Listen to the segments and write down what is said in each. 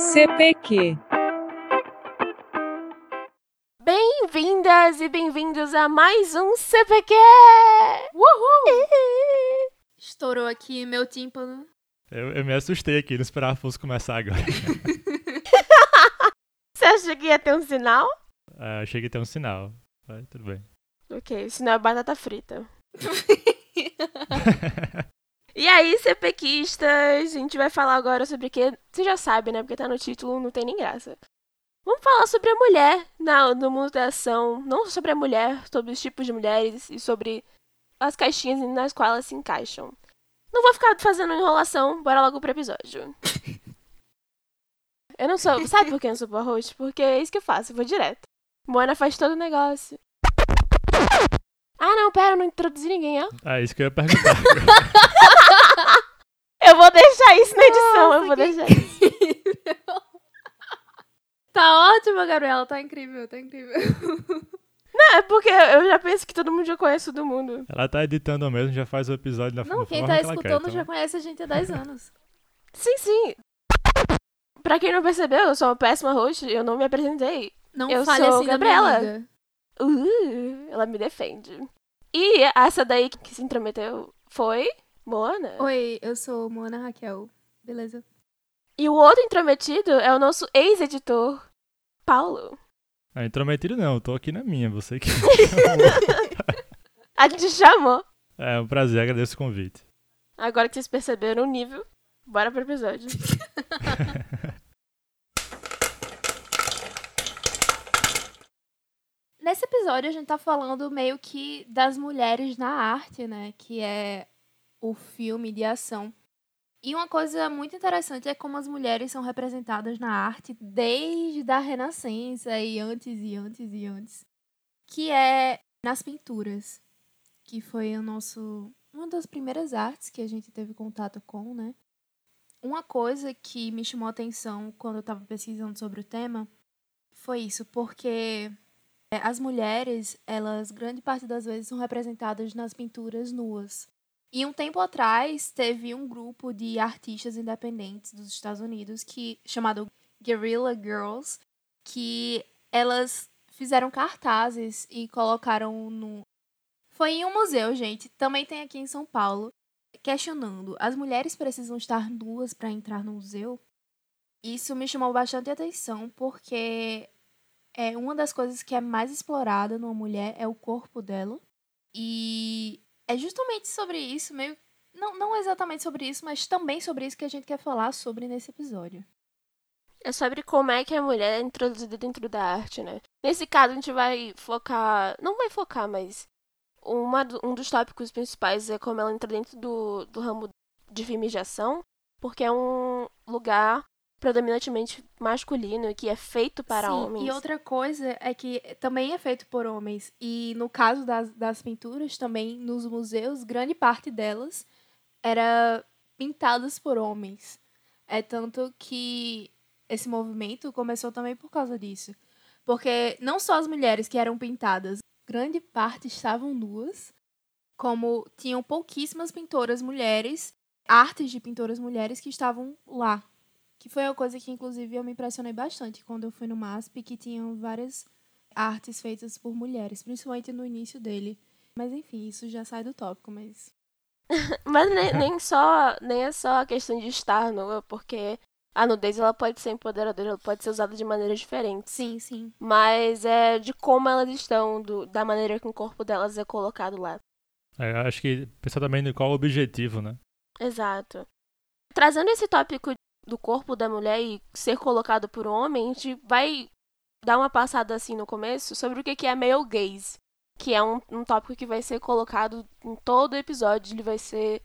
CPQ. Bem-vindas e bem-vindos a mais um CPQ! Uhul! Estourou aqui meu tímpano. Eu, eu me assustei aqui, não esperava que fosse começar agora. Você acha que ia ter um sinal? É, achei que ia ter um sinal. Mas tudo bem. Ok, o sinal é batata frita. E aí, CPQistas, a gente vai falar agora sobre o que. Você já sabe, né? Porque tá no título, não tem nem graça. Vamos falar sobre a mulher na, no mundo da ação. Não sobre a mulher, sobre os tipos de mulheres e sobre as caixinhas nas quais elas se encaixam. Não vou ficar fazendo enrolação, bora logo pro episódio. Eu não sou. Sabe por que eu não sou boa host? Porque é isso que eu faço, eu vou direto. Moana faz todo o negócio. Ah, não, pera, eu não introduzi ninguém, ó. É isso que eu ia perguntar. Eu vou deixar isso na edição, eu vou deixar isso. Tá ótima, Gabriela. Tá incrível, tá incrível. Não, é porque eu já penso que todo mundo já conhece todo mundo. Ela tá editando mesmo, já faz o episódio da Não, quem tá que ela quer, escutando então- já conhece a gente há 10 anos. Sim, sim. Pra quem não percebeu, eu sou uma péssima host, eu não me apresentei. Não Eu fale sou assim da Gabriela. Uh, ela me defende. E essa daí que se intrometeu foi Moana. Oi, eu sou Mona Raquel. Beleza? E o outro intrometido é o nosso ex-editor, Paulo. Ah, intrometido não, eu tô aqui na minha, você que. A gente chamou. é um prazer, agradeço o convite. Agora que vocês perceberam o nível, bora pro episódio. Nesse episódio a gente tá falando meio que das mulheres na arte, né? Que é o filme de ação. E uma coisa muito interessante é como as mulheres são representadas na arte desde a Renascença e antes e antes e antes. Que é nas pinturas. Que foi o nosso. Uma das primeiras artes que a gente teve contato com, né? Uma coisa que me chamou a atenção quando eu tava pesquisando sobre o tema foi isso, porque as mulheres, elas, grande parte das vezes, são representadas nas pinturas nuas. E um tempo atrás, teve um grupo de artistas independentes dos Estados Unidos que chamado Guerrilla Girls, que elas fizeram cartazes e colocaram no. Foi em um museu, gente. Também tem aqui em São Paulo. Questionando: as mulheres precisam estar nuas para entrar no museu? Isso me chamou bastante atenção, porque é uma das coisas que é mais explorada numa mulher é o corpo dela. E é justamente sobre isso, meio. Não, não exatamente sobre isso, mas também sobre isso que a gente quer falar sobre nesse episódio. É sobre como é que a mulher é introduzida dentro da arte, né? Nesse caso, a gente vai focar. Não vai focar, mas. Uma, um dos tópicos principais é como ela entra dentro do, do ramo de filmes de ação, porque é um lugar predominantemente masculino que é feito para Sim, homens. E outra coisa é que também é feito por homens. E no caso das, das pinturas, também nos museus, grande parte delas era pintadas por homens. É tanto que esse movimento começou também por causa disso. Porque não só as mulheres que eram pintadas, grande parte estavam nuas, como tinham pouquíssimas pintoras mulheres, artes de pintoras mulheres que estavam lá. Que foi uma coisa que, inclusive, eu me impressionei bastante quando eu fui no MASP, que tinham várias artes feitas por mulheres, principalmente no início dele. Mas enfim, isso já sai do tópico, mas. Mas nem, nem só nem é só a questão de estar nua, porque a nudez ela pode ser empoderadora, ela pode ser usada de maneiras diferentes. Sim, sim. Mas é de como elas estão, do- da maneira que o corpo delas é colocado lá. É, eu acho que pensar também em qual o objetivo, né? Exato. Trazendo esse tópico do corpo da mulher e ser colocado por um homem, a gente vai dar uma passada assim no começo sobre o que é male gaze, que é um, um tópico que vai ser colocado em todo episódio, ele vai ser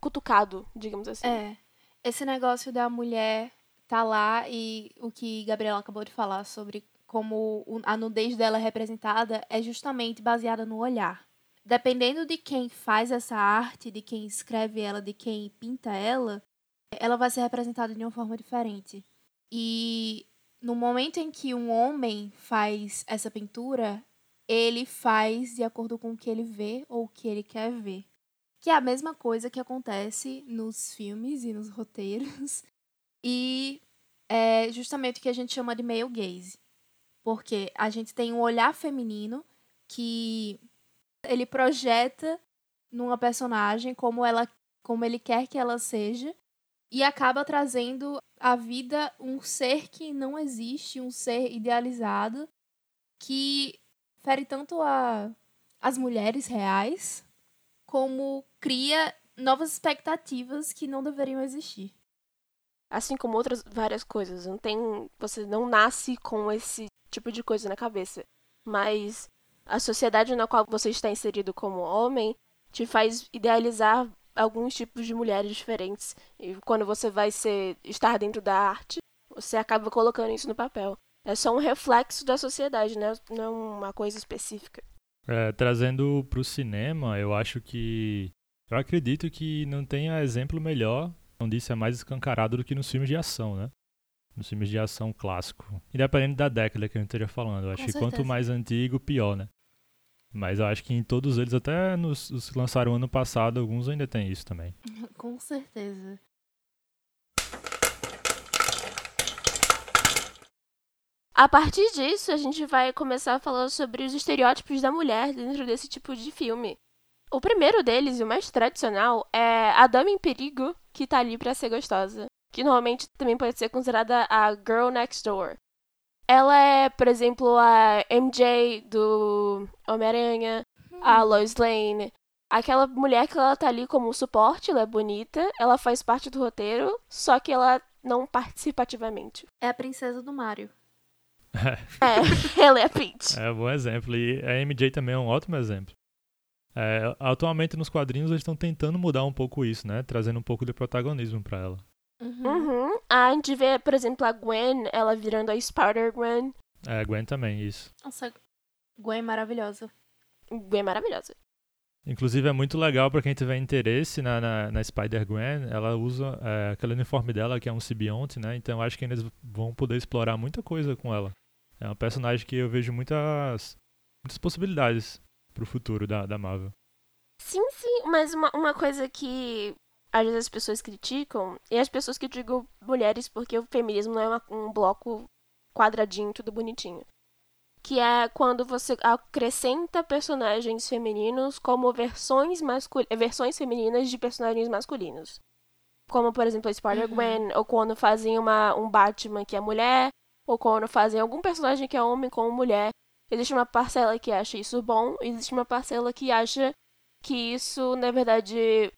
cutucado, digamos assim. É. Esse negócio da mulher tá lá e o que Gabriela acabou de falar sobre como a nudez dela é representada é justamente baseada no olhar. Dependendo de quem faz essa arte, de quem escreve ela, de quem pinta ela, ela vai ser representada de uma forma diferente. E no momento em que um homem faz essa pintura, ele faz de acordo com o que ele vê ou o que ele quer ver. Que é a mesma coisa que acontece nos filmes e nos roteiros. E é justamente o que a gente chama de male gaze. Porque a gente tem um olhar feminino que ele projeta numa personagem como ela como ele quer que ela seja e acaba trazendo à vida um ser que não existe, um ser idealizado que fere tanto a, as mulheres reais como cria novas expectativas que não deveriam existir. Assim como outras várias coisas, não tem, você não nasce com esse tipo de coisa na cabeça, mas a sociedade na qual você está inserido como homem te faz idealizar alguns tipos de mulheres diferentes. E quando você vai ser estar dentro da arte, você acaba colocando isso no papel. É só um reflexo da sociedade, né? não é uma coisa específica. É, trazendo para o cinema, eu acho que. Eu acredito que não tenha exemplo melhor onde isso é mais escancarado do que nos filmes de ação, né? Nos filmes de ação clássico. Independente da década que a gente esteja falando. Eu acho Com que certeza. quanto mais antigo, pior, né? Mas eu acho que em todos eles, até nos os que lançaram ano passado, alguns ainda tem isso também. Com certeza. A partir disso, a gente vai começar a falar sobre os estereótipos da mulher dentro desse tipo de filme. O primeiro deles, e o mais tradicional, é a dama em perigo que tá ali pra ser gostosa. Que normalmente também pode ser considerada a girl next door. Ela é, por exemplo, a MJ do Homem-Aranha, a Lois Lane. Aquela mulher que ela tá ali como suporte, ela é bonita, ela faz parte do roteiro, só que ela não participa ativamente. É a princesa do Mario. É, ela é a Peach. É um bom exemplo. E a MJ também é um ótimo exemplo. É, atualmente nos quadrinhos eles estão tentando mudar um pouco isso, né? Trazendo um pouco de protagonismo pra ela. Uhum. Uhum. A gente vê, por exemplo, a Gwen, ela virando a Spider-Gwen. É, a Gwen também, isso. Nossa, Gwen é maravilhosa. Gwen é maravilhosa. Inclusive é muito legal pra quem tiver interesse na, na, na Spider-Gwen. Ela usa é, aquele uniforme dela que é um simbionte, né? Então eu acho que eles vão poder explorar muita coisa com ela. É uma personagem que eu vejo muitas, muitas possibilidades pro futuro da, da Marvel. Sim, sim, mas uma, uma coisa que às vezes as pessoas criticam, e as pessoas criticam mulheres porque o feminismo não é uma- um bloco quadradinho, tudo bonitinho. Que é quando você acrescenta personagens femininos como versões, mascul versões femininas de personagens masculinos. Como, por exemplo, a Spider-Gwen, ou quando fazem uma, um Batman que é mulher, ou quando fazem algum personagem que é homem com mulher. Existe uma parcela que acha isso bom, e existe uma parcela que acha que isso, na verdade,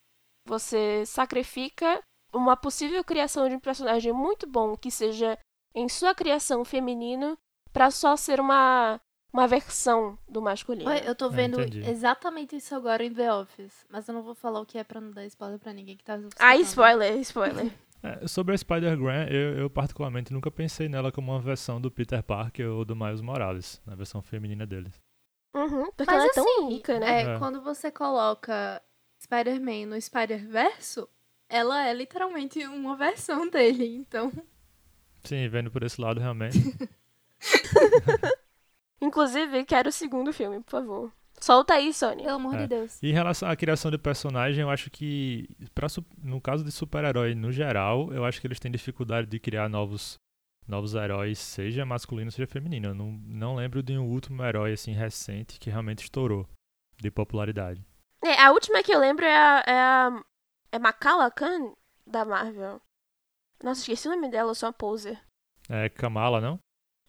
você sacrifica uma possível criação de um personagem muito bom que seja em sua criação feminino pra só ser uma uma versão do masculino. Oi, eu tô É, vendo entendi. exatamente isso agora em The Office. Mas eu não vou falar o que é pra não dar spoiler pra ninguém que tá Ai, escutando. spoiler, spoiler. É, sobre a Spider-Gwen, eu, eu particularmente nunca pensei nela como uma versão do Peter Parker ou do Miles Morales, na versão feminina deles. Uhum, porque Mas ela é tão assim, única, né? É, É. quando você coloca Spider-Man no Spider-Verso, ela é literalmente uma versão dele, então... Sim, vendo por esse lado, realmente. Inclusive, quero o segundo filme, por favor. Solta aí, Sony. Pelo amor É. de Deus. E em relação à criação de personagem, eu acho que, pra, no caso de super-herói no geral, eu acho que eles têm dificuldade de criar novos, novos heróis, seja masculino, seja feminino. Eu não, não lembro de um último herói assim recente que realmente estourou de popularidade. É, a última que eu lembro é a. É, a, é Makala Khan, da Marvel. Nossa, esqueci o nome dela, eu sou uma poser. É Kamala, não?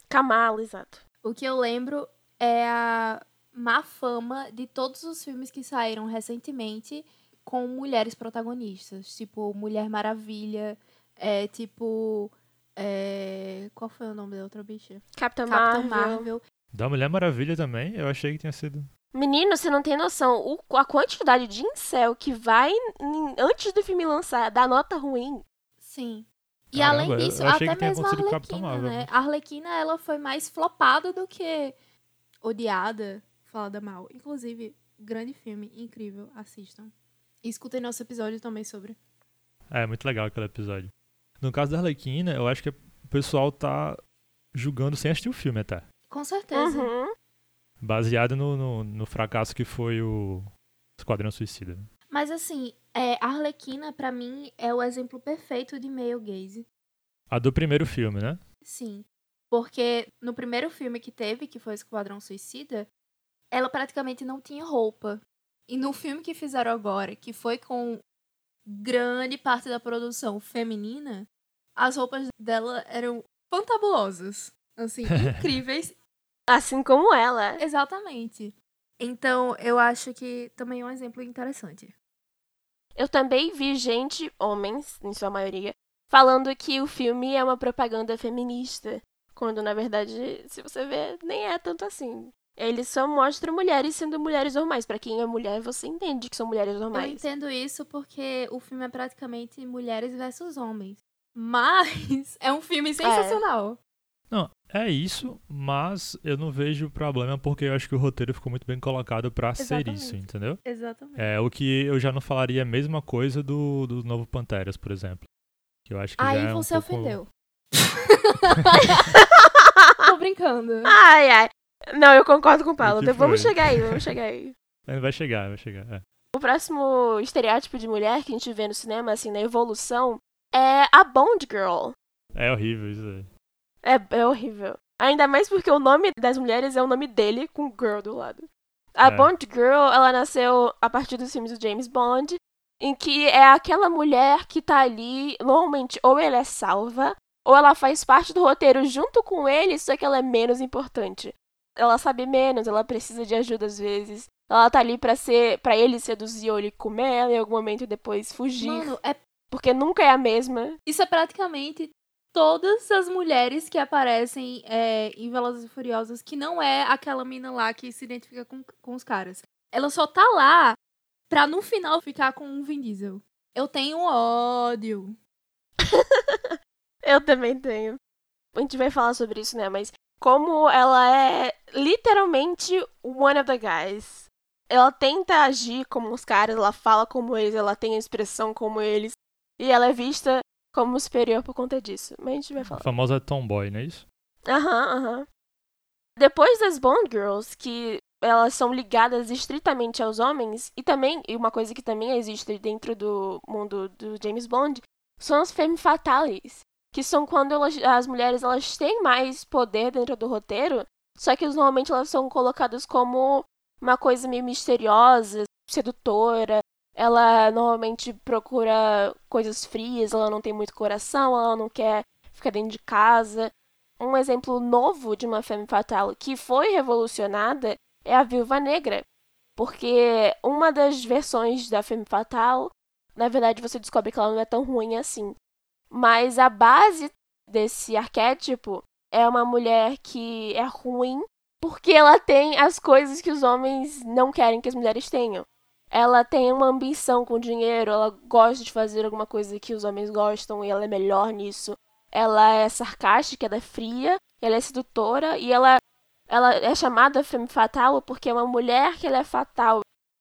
Kamala, exato. O que eu lembro é a má fama de todos os filmes que saíram recentemente com mulheres protagonistas. Tipo, Mulher Maravilha, é, tipo... é, Qual foi o nome da outra bicha? Capitã Capitã Marvel. Marvel. Da Mulher Maravilha também, eu achei que tinha sido. Menino, você não tem noção. O, a quantidade de incel que vai em- antes do filme lançar dar nota ruim. Sim. E Caramba, além disso, até mesmo a Arlequina, Marvel. né? A Arlequina, ela foi mais flopada do que odiada, falada mal. Inclusive, grande filme, incrível, assistam. E escutem nosso episódio também sobre. É, muito legal aquele episódio. No caso da Arlequina, eu acho que o pessoal tá julgando sem assistir o filme até. Com certeza. Uhum. Baseado no, no, no fracasso que foi o Esquadrão Suicida. Mas assim, é, Arlequina, pra mim, é o exemplo perfeito de male gaze. A do primeiro filme, né? Sim. Porque no primeiro filme que teve, que foi Esquadrão Suicida, ela praticamente não tinha roupa. E no filme que fizeram agora, que foi com grande parte da produção feminina, as roupas dela eram fantabulosas. Assim, incríveis. Assim como ela. Exatamente. Então, eu acho que também é um exemplo interessante. Eu também vi gente, homens, em sua maioria, falando que o filme é uma propaganda feminista. Quando, na verdade, se você ver, nem é tanto assim. Ele só mostra mulheres sendo mulheres normais. Para quem é mulher, você entende que são mulheres normais. Eu entendo isso porque o filme é praticamente mulheres versus homens. Mas é um filme sensacional. Não, é isso, mas eu não vejo problema porque eu acho que o roteiro ficou muito bem colocado para ser isso, entendeu? Exatamente. É o que eu já não falaria a mesma coisa do, do novo Panteras, por exemplo. Que eu acho que Aí já é um você pouco... ofendeu. Tô brincando. Ai, ai. Não, eu concordo com o Paulo. que Vamos chegar aí, vamos chegar aí. Vai chegar, vai chegar. é. O próximo estereótipo de mulher que a gente vê no cinema, assim, na evolução, é a Bond Girl. É horrível isso aí. É, é horrível. Ainda mais porque o nome das mulheres é o nome dele com girl do lado. A É. Bond Girl, ela nasceu a partir dos filmes do James Bond, em que é aquela mulher que tá ali, normalmente, ou ela é salva, ou ela faz parte do roteiro junto com ele, só que ela é menos importante. Ela sabe menos, ela precisa de ajuda às vezes. Ela tá ali pra ser, para ele seduzir ou ele comer ela em algum momento e depois fugir, Mano, é, porque nunca é a mesma. isso é praticamente todas as mulheres que aparecem é, em Velozes e Furiosos, que não é aquela mina lá que se identifica com, com os caras. Ela só tá lá pra no final ficar com um Vin Diesel. Eu tenho ódio. Eu também tenho. A gente vai falar sobre isso, né? Mas como ela é literalmente one of the guys. Ela tenta agir como os caras, ela fala como eles, ela tem a expressão como eles. E ela é vista como superior por conta disso. Mas a gente vai A falar. famosa tomboy, não é isso? Aham, aham. Depois das Bond Girls, que elas são ligadas estritamente aos homens, e também, e uma coisa que também existe dentro do mundo do James Bond, são as femme fatales, que são quando elas- as mulheres elas têm mais poder dentro do roteiro, só que normalmente elas são colocadas como uma coisa meio misteriosa, sedutora. Ela normalmente procura coisas frias, ela não tem muito coração, ela não quer ficar dentro de casa. Um exemplo novo de uma femme fatale que foi revolucionada é a Viúva Negra. Porque uma das versões da femme fatale, na verdade você descobre que ela não é tão ruim assim. Mas a base desse arquétipo é uma mulher que é ruim porque ela tem as coisas que os homens não querem que as mulheres tenham. Ela tem uma ambição com dinheiro, ela gosta de fazer alguma coisa que os homens gostam e ela é melhor nisso. Ela é sarcástica, ela é fria, ela é sedutora e ela, ela é chamada femme fatale porque é uma mulher que ela é fatal.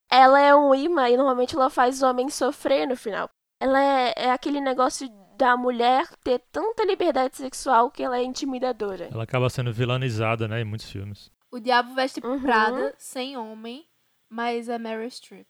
Ela é um imã e normalmente ela faz os homens sofrer no final. Ela é, é aquele negócio da mulher ter tanta liberdade sexual que ela é intimidadora. Ela acaba sendo vilanizada, né, em muitos filmes. O Diabo Veste Uhum. Prada, sem homem, mas é Meryl Streep.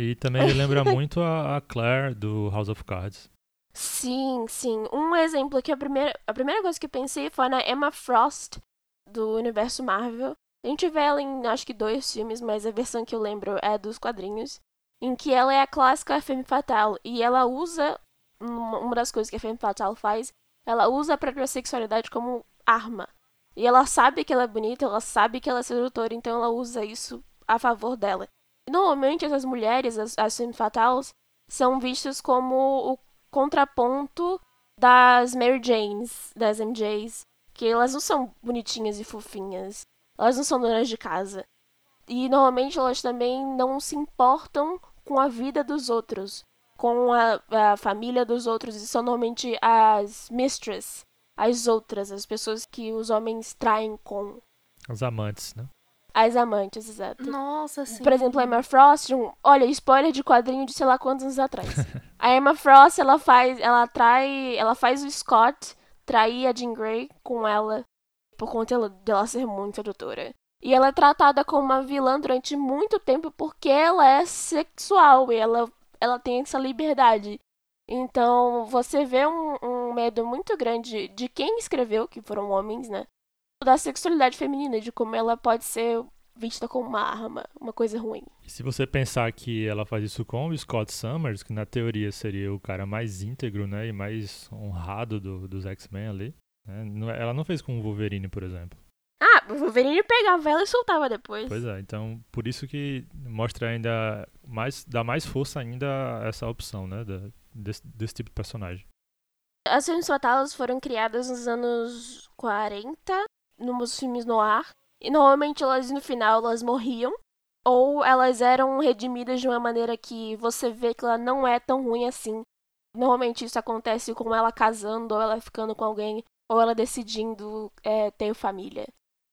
E também me lembra muito a, a Claire do House of Cards. Sim, sim. Um exemplo que a primeira, a primeira coisa que eu pensei foi na Emma Frost, do universo Marvel. A gente vê ela em acho que dois filmes, mas a versão que eu lembro é dos quadrinhos. Em que ela é a clássica Femme Fatale. E ela usa. Uma uma das coisas que a Femme Fatale faz, ela usa a própria sexualidade como arma. E ela sabe que ela é bonita, ela sabe que ela é sedutora, então ela usa isso a favor dela. Normalmente essas mulheres, as, as Femme Fatales, são vistas como o contraponto das Mary Janes, das MJs, que elas não são bonitinhas e fofinhas, elas não são donas de casa. E normalmente elas também não se importam com a vida dos outros, com a, a família dos outros, e são normalmente as mistress, as outras, as pessoas que os homens traem com Os amantes, né? As amantes, exato. Nossa, sim. Por exemplo, a Emma Frost, um, olha, spoiler de quadrinho de sei lá quantos anos atrás. a Emma Frost, ela faz, ela trai, ela faz o Scott trair a Jean Grey com ela por conta dela, dela ser muito sedutora. E ela é tratada como uma vilã durante muito tempo porque ela é sexual e ela, ela tem essa liberdade. Então, você vê um, um um medo muito grande de quem escreveu, que foram homens, né? Da sexualidade feminina, de como ela pode ser vista como uma arma, uma coisa ruim. Se você pensar que ela faz isso com o Scott Summers, que na teoria seria o cara mais íntegro, né, e mais honrado do, dos X-Men ali, né? ela não fez com o Wolverine, por exemplo. Ah, o Wolverine pegava ela e soltava depois. Pois é, então por isso que mostra ainda mais, dá mais força ainda essa opção, né, desse, desse tipo de personagem. As filmes fatalas foram criadas nos anos 40, nos filmes no ar, e normalmente elas no final elas morriam ou elas eram redimidas de uma maneira que você vê que ela não é tão ruim assim. Normalmente isso acontece com ela casando ou ela ficando com alguém ou ela decidindo é, ter família,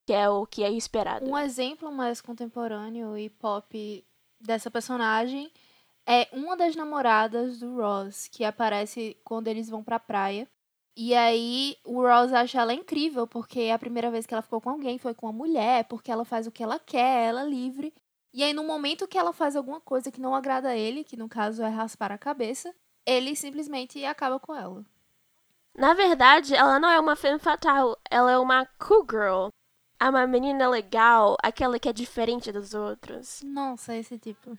que é o que é esperado. Um exemplo mais contemporâneo e pop dessa personagem é uma das namoradas do Ross, que aparece quando eles vão pra praia. E aí o Ross acha ela incrível, porque a primeira vez que ela ficou com alguém foi com uma mulher, porque ela faz o que ela quer, ela é livre. E aí no momento que ela faz alguma coisa que não agrada a ele, que no caso é raspar a cabeça, ele simplesmente acaba com ela. Na verdade, ela não é uma femme fatal, ela é uma cool girl. É uma menina legal, aquela que é diferente dos outros. Nossa, esse tipo.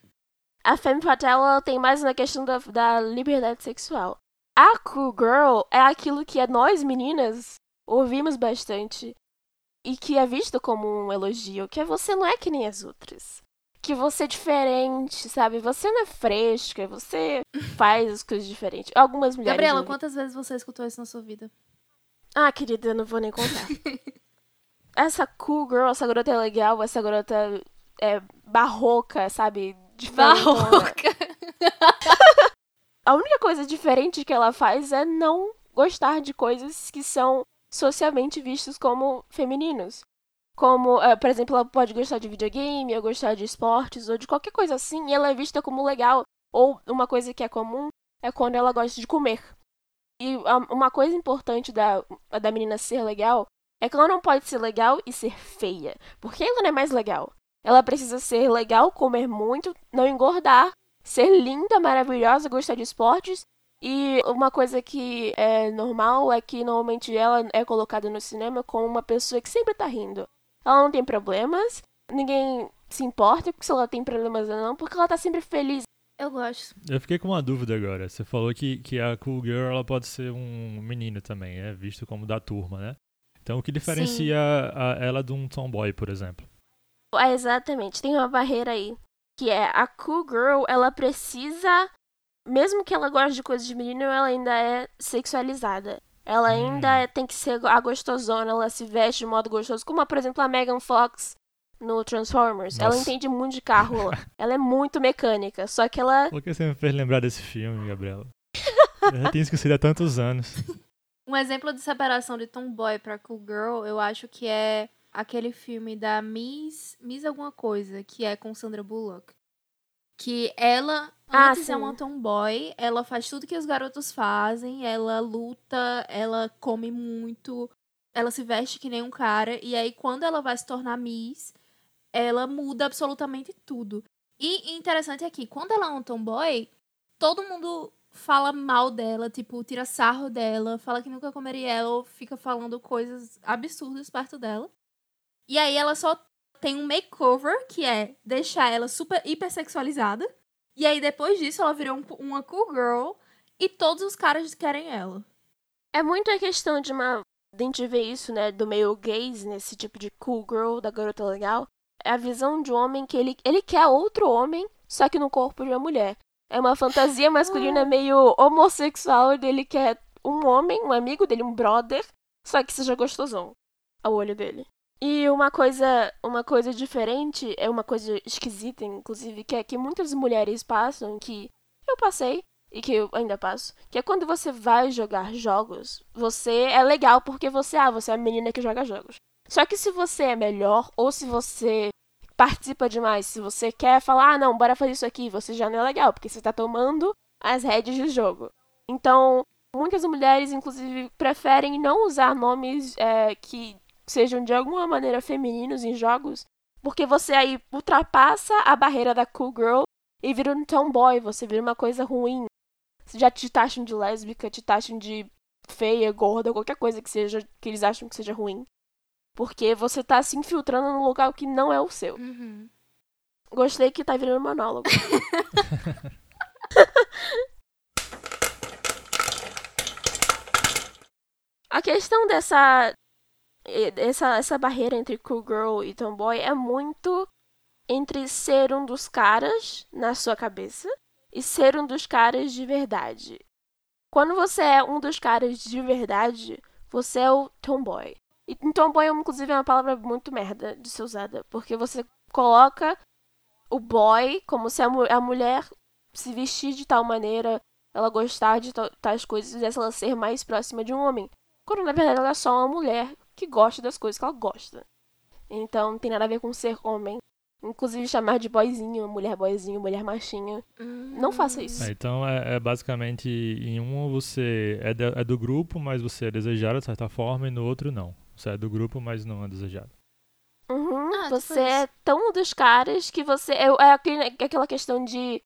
A femme fatal ela tem mais na questão da, da liberdade sexual. A cool girl é aquilo que nós meninas ouvimos bastante e que é visto como um elogio, que é você não é que nem as outras. Que você é diferente, sabe? Você não é fresca, você faz as coisas diferentes. Algumas mulheres. Gabriela, quantas vezes você escutou isso na sua vida? Ah, querida, eu não vou nem contar. essa cool girl, essa garota é legal, essa garota é barroca, sabe? Diferente, barroca. A única coisa diferente que ela faz é não gostar de coisas que são socialmente vistos como femininos. Como, uh, por exemplo, ela pode gostar de videogame, ou gostar de esportes, ou de qualquer coisa assim, e ela é vista como legal. Ou uma coisa que é comum é quando ela gosta de comer. E uma coisa importante da, da menina ser legal é que ela não pode ser legal e ser feia. Porque ela não é mais legal. Ela precisa ser legal, comer muito, não engordar ser linda, maravilhosa, gostar de esportes. E uma coisa que é normal é que normalmente ela é colocada no cinema como uma pessoa que sempre tá rindo. Ela não tem problemas, ninguém se importa se ela tem problemas ou não, porque ela tá sempre feliz. Eu gosto. Eu fiquei com uma dúvida agora. Você falou que, que a Cool Girl ela pode ser um menino também, é visto como da turma, né? Então o que diferencia a, ela de um tomboy, por exemplo? É, exatamente, tem uma barreira aí que é a cool girl, ela precisa, mesmo que ela goste de coisas de menino, ela ainda é sexualizada. Ela ainda hum. é, tem que ser a gostosona, ela se veste de modo gostoso, como por exemplo a Megan Fox no Transformers. Nossa. Ela entende muito de carro, ela é muito mecânica, só que ela... Por que você me fez lembrar desse filme, Gabriela? Eu já tinha esquecido há tantos anos. Um exemplo de separação de tomboy pra cool girl, eu acho que é aquele filme da Miss, Miss alguma coisa, que é com Sandra Bullock. Que ela ah, antes sim. é uma tomboy, ela faz tudo que os garotos fazem, ela luta, ela come muito, ela se veste que nem um cara, e aí quando ela vai se tornar Miss, ela muda absolutamente tudo. E interessante é que quando ela é um tomboy, todo mundo fala mal dela, tipo, tira sarro dela, fala que nunca comeria ela, ou fica falando coisas absurdas perto dela. E aí ela só tem um makeover, que é deixar ela super hipersexualizada. E aí depois disso ela virou um, uma cool girl e todos os caras querem ela. É muito a questão de uma. A gente vê isso, né, do meio gays, nesse tipo de cool girl, da garota legal. É a visão de um homem que ele, ele quer outro homem, só que no corpo de uma mulher. É uma fantasia masculina meio homossexual dele quer um homem, um amigo dele, um brother, só que seja gostosão ao olho dele. E uma coisa, uma coisa diferente, é uma coisa esquisita, inclusive, que é que muitas mulheres passam, que eu passei e que eu ainda passo, que é quando você vai jogar jogos, você é legal porque você, ah, você é a menina que joga jogos. Só que se você é melhor ou se você participa demais, se você quer falar, ah, não, bora fazer isso aqui, você já não é legal, porque você tá tomando as rédeas do jogo. Então, muitas mulheres, inclusive, preferem não usar nomes é, que sejam de alguma maneira femininos em jogos, porque você aí ultrapassa a barreira da cool girl e vira um tomboy, você vira uma coisa ruim. Já te taxam de lésbica, te taxam de feia, gorda, qualquer coisa que seja que eles acham que seja ruim. Porque você tá se infiltrando num lugar que não é o seu. Uhum. Gostei que tá virando monólogo. A questão dessa, essa, essa barreira entre cool girl e tomboy é muito entre ser um dos caras na sua cabeça e ser um dos caras de verdade. Quando você é um dos caras de verdade, você é o tomboy. E tomboy, inclusive, é uma palavra muito merda de ser usada, porque você coloca o boy como se a, mu a mulher se vestir de tal maneira, ela gostar de tais coisas, fizesse ela ser mais próxima de um homem. Quando na verdade ela é só uma mulher que gosta das coisas que ela gosta. Então não tem nada a ver com ser homem. Inclusive chamar de boyzinho, mulher boyzinho, mulher machinha. Hum. Não faça isso. É, então é, é, basicamente em um você é, de, é, do grupo, mas você é desejado de certa forma, e no outro não. Você é do grupo, mas não é desejado. Uhum, Ah, você tipo é tão dos caras que você. É, é aquele- aquela questão de.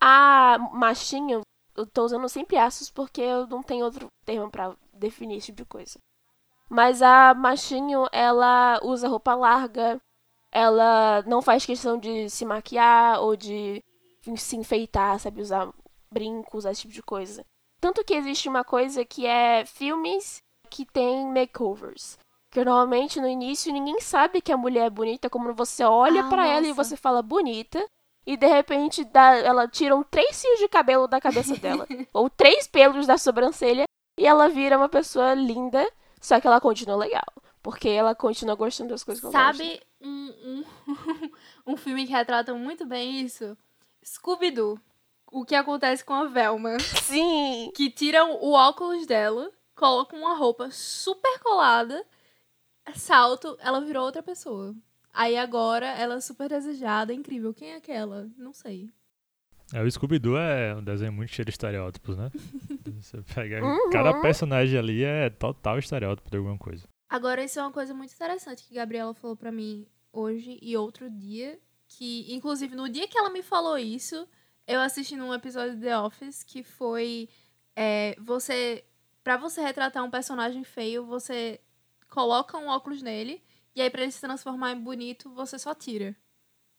Ah, machinho. Eu tô usando sempre assos porque eu não tenho outro termo pra definir esse tipo de coisa. Mas a machinho, ela usa roupa larga. Ela não faz questão de se maquiar ou de se enfeitar, sabe? Usar brincos, esse tipo de coisa. Tanto que existe uma coisa que é filmes que tem makeovers. Que normalmente no início ninguém sabe que a mulher é bonita, como você olha Ah, pra ela e você fala bonita. E de repente dá, ela tira um três fios de cabelo da cabeça dela. ou três pelos da sobrancelha. E ela vira uma pessoa linda. Só que ela continua legal. Porque ela continua gostando das coisas que ela gosta. Sabe um, um, um filme que retrata muito bem isso? Scooby-Doo. O que acontece com a Velma. Sim! Que tiram o óculos dela, colocam uma roupa super colada, salto, ela virou outra pessoa. Aí agora ela é super desejada, incrível. Quem é aquela? Não sei. É, o Scooby-Doo é um desenho muito cheio de estereótipos, né? Você pega. Uhum. Cada personagem ali é total estereótipo de alguma coisa. Agora, isso é uma coisa muito interessante que a Gabriela falou pra mim hoje e outro dia. Que, inclusive, no dia que ela me falou isso, eu assisti num episódio de The Office que foi. é, você. Pra você retratar um personagem feio, você coloca um óculos nele. E aí, pra ele se transformar em bonito, você só tira.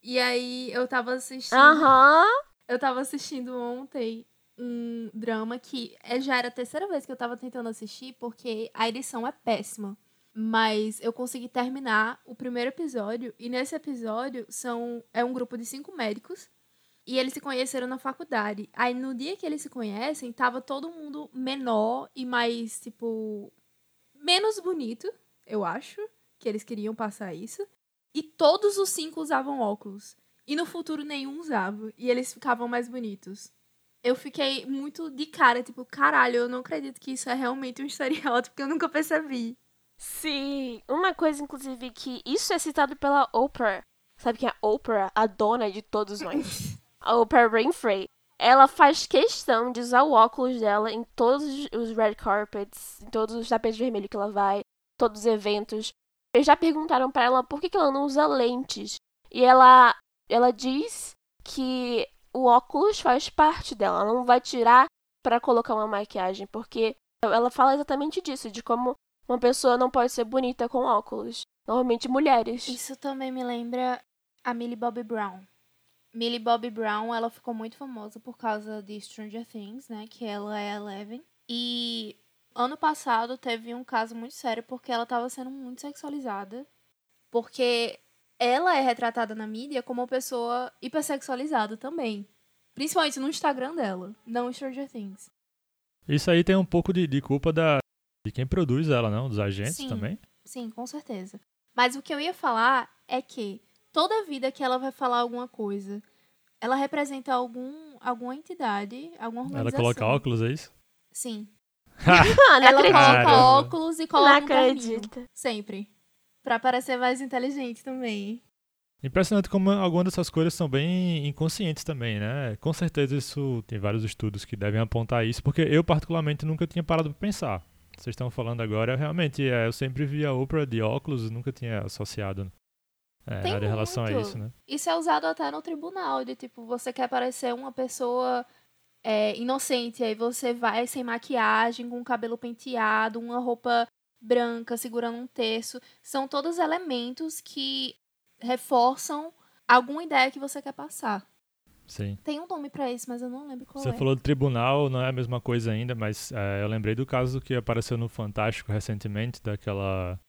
E aí, eu tava assistindo. Aham! Eu tava assistindo ontem um drama que é- já era a terceira vez que eu tava tentando assistir, porque a edição é péssima. Mas eu consegui terminar o primeiro episódio, e nesse episódio são é um grupo de cinco médicos, e eles se conheceram na faculdade. Aí no dia que eles se conhecem, tava todo mundo menor e mais, tipo, menos bonito, eu acho, que eles queriam passar isso. E todos os cinco usavam óculos. E no futuro nenhum usava. E eles ficavam mais bonitos. Eu fiquei muito de cara, tipo, caralho, eu não acredito que isso é realmente um estereótipo que eu nunca percebi. Sim! Uma coisa, inclusive, que isso é citado pela Oprah. Sabe quem é a Oprah? A dona de todos nós. a Oprah Winfrey. Ela faz questão de usar o óculos dela em todos os red carpets, em todos os tapetes vermelhos que ela vai, todos os eventos. Eles já perguntaram pra ela por que, que ela não usa lentes. E ela, ela diz que o óculos faz parte dela. Ela não vai tirar pra colocar uma maquiagem, porque ela fala exatamente disso, de como uma pessoa não pode ser bonita com óculos. Normalmente mulheres. Isso também me lembra a Millie Bobby Brown. Millie Bobby Brown, ela ficou muito famosa por causa de Stranger Things, né? Que ela é Eleven. E ano passado teve um caso muito sério porque ela estava sendo muito sexualizada. Porque ela é retratada na mídia como uma pessoa hipersexualizada também. Principalmente no Instagram dela, não em Stranger Things. Isso aí tem um pouco de, de culpa da, de quem produz ela, não? Dos agentes Sim. também. Sim, com certeza. Mas o que eu ia falar é que toda vida que ela vai falar alguma coisa, ela representa algum, alguma entidade, alguma Ela organização. coloca óculos, é isso? Sim. Ela coloca óculos e coloca Não um terninho. acredito. Sempre. Pra parecer mais inteligente também. Impressionante como algumas dessas coisas são bem inconscientes também, né? Com certeza isso tem vários estudos que devem apontar isso, porque eu particularmente nunca tinha parado pra pensar. Vocês estão falando agora, realmente, é, eu sempre vi a Oprah de óculos nunca tinha associado é, Tem nada em relação a isso, né? Isso é usado até no tribunal, de tipo, você quer parecer uma pessoa é, inocente. Aí você vai sem maquiagem, com o cabelo penteado, uma roupa branca, segurando um terço. São todos elementos que reforçam alguma ideia que você quer passar. Sim. Tem um nome pra isso, mas eu não lembro qual Você é. falou do tribunal, não é a mesma coisa ainda, mas é, eu lembrei do caso que apareceu no Fantástico recentemente, daquela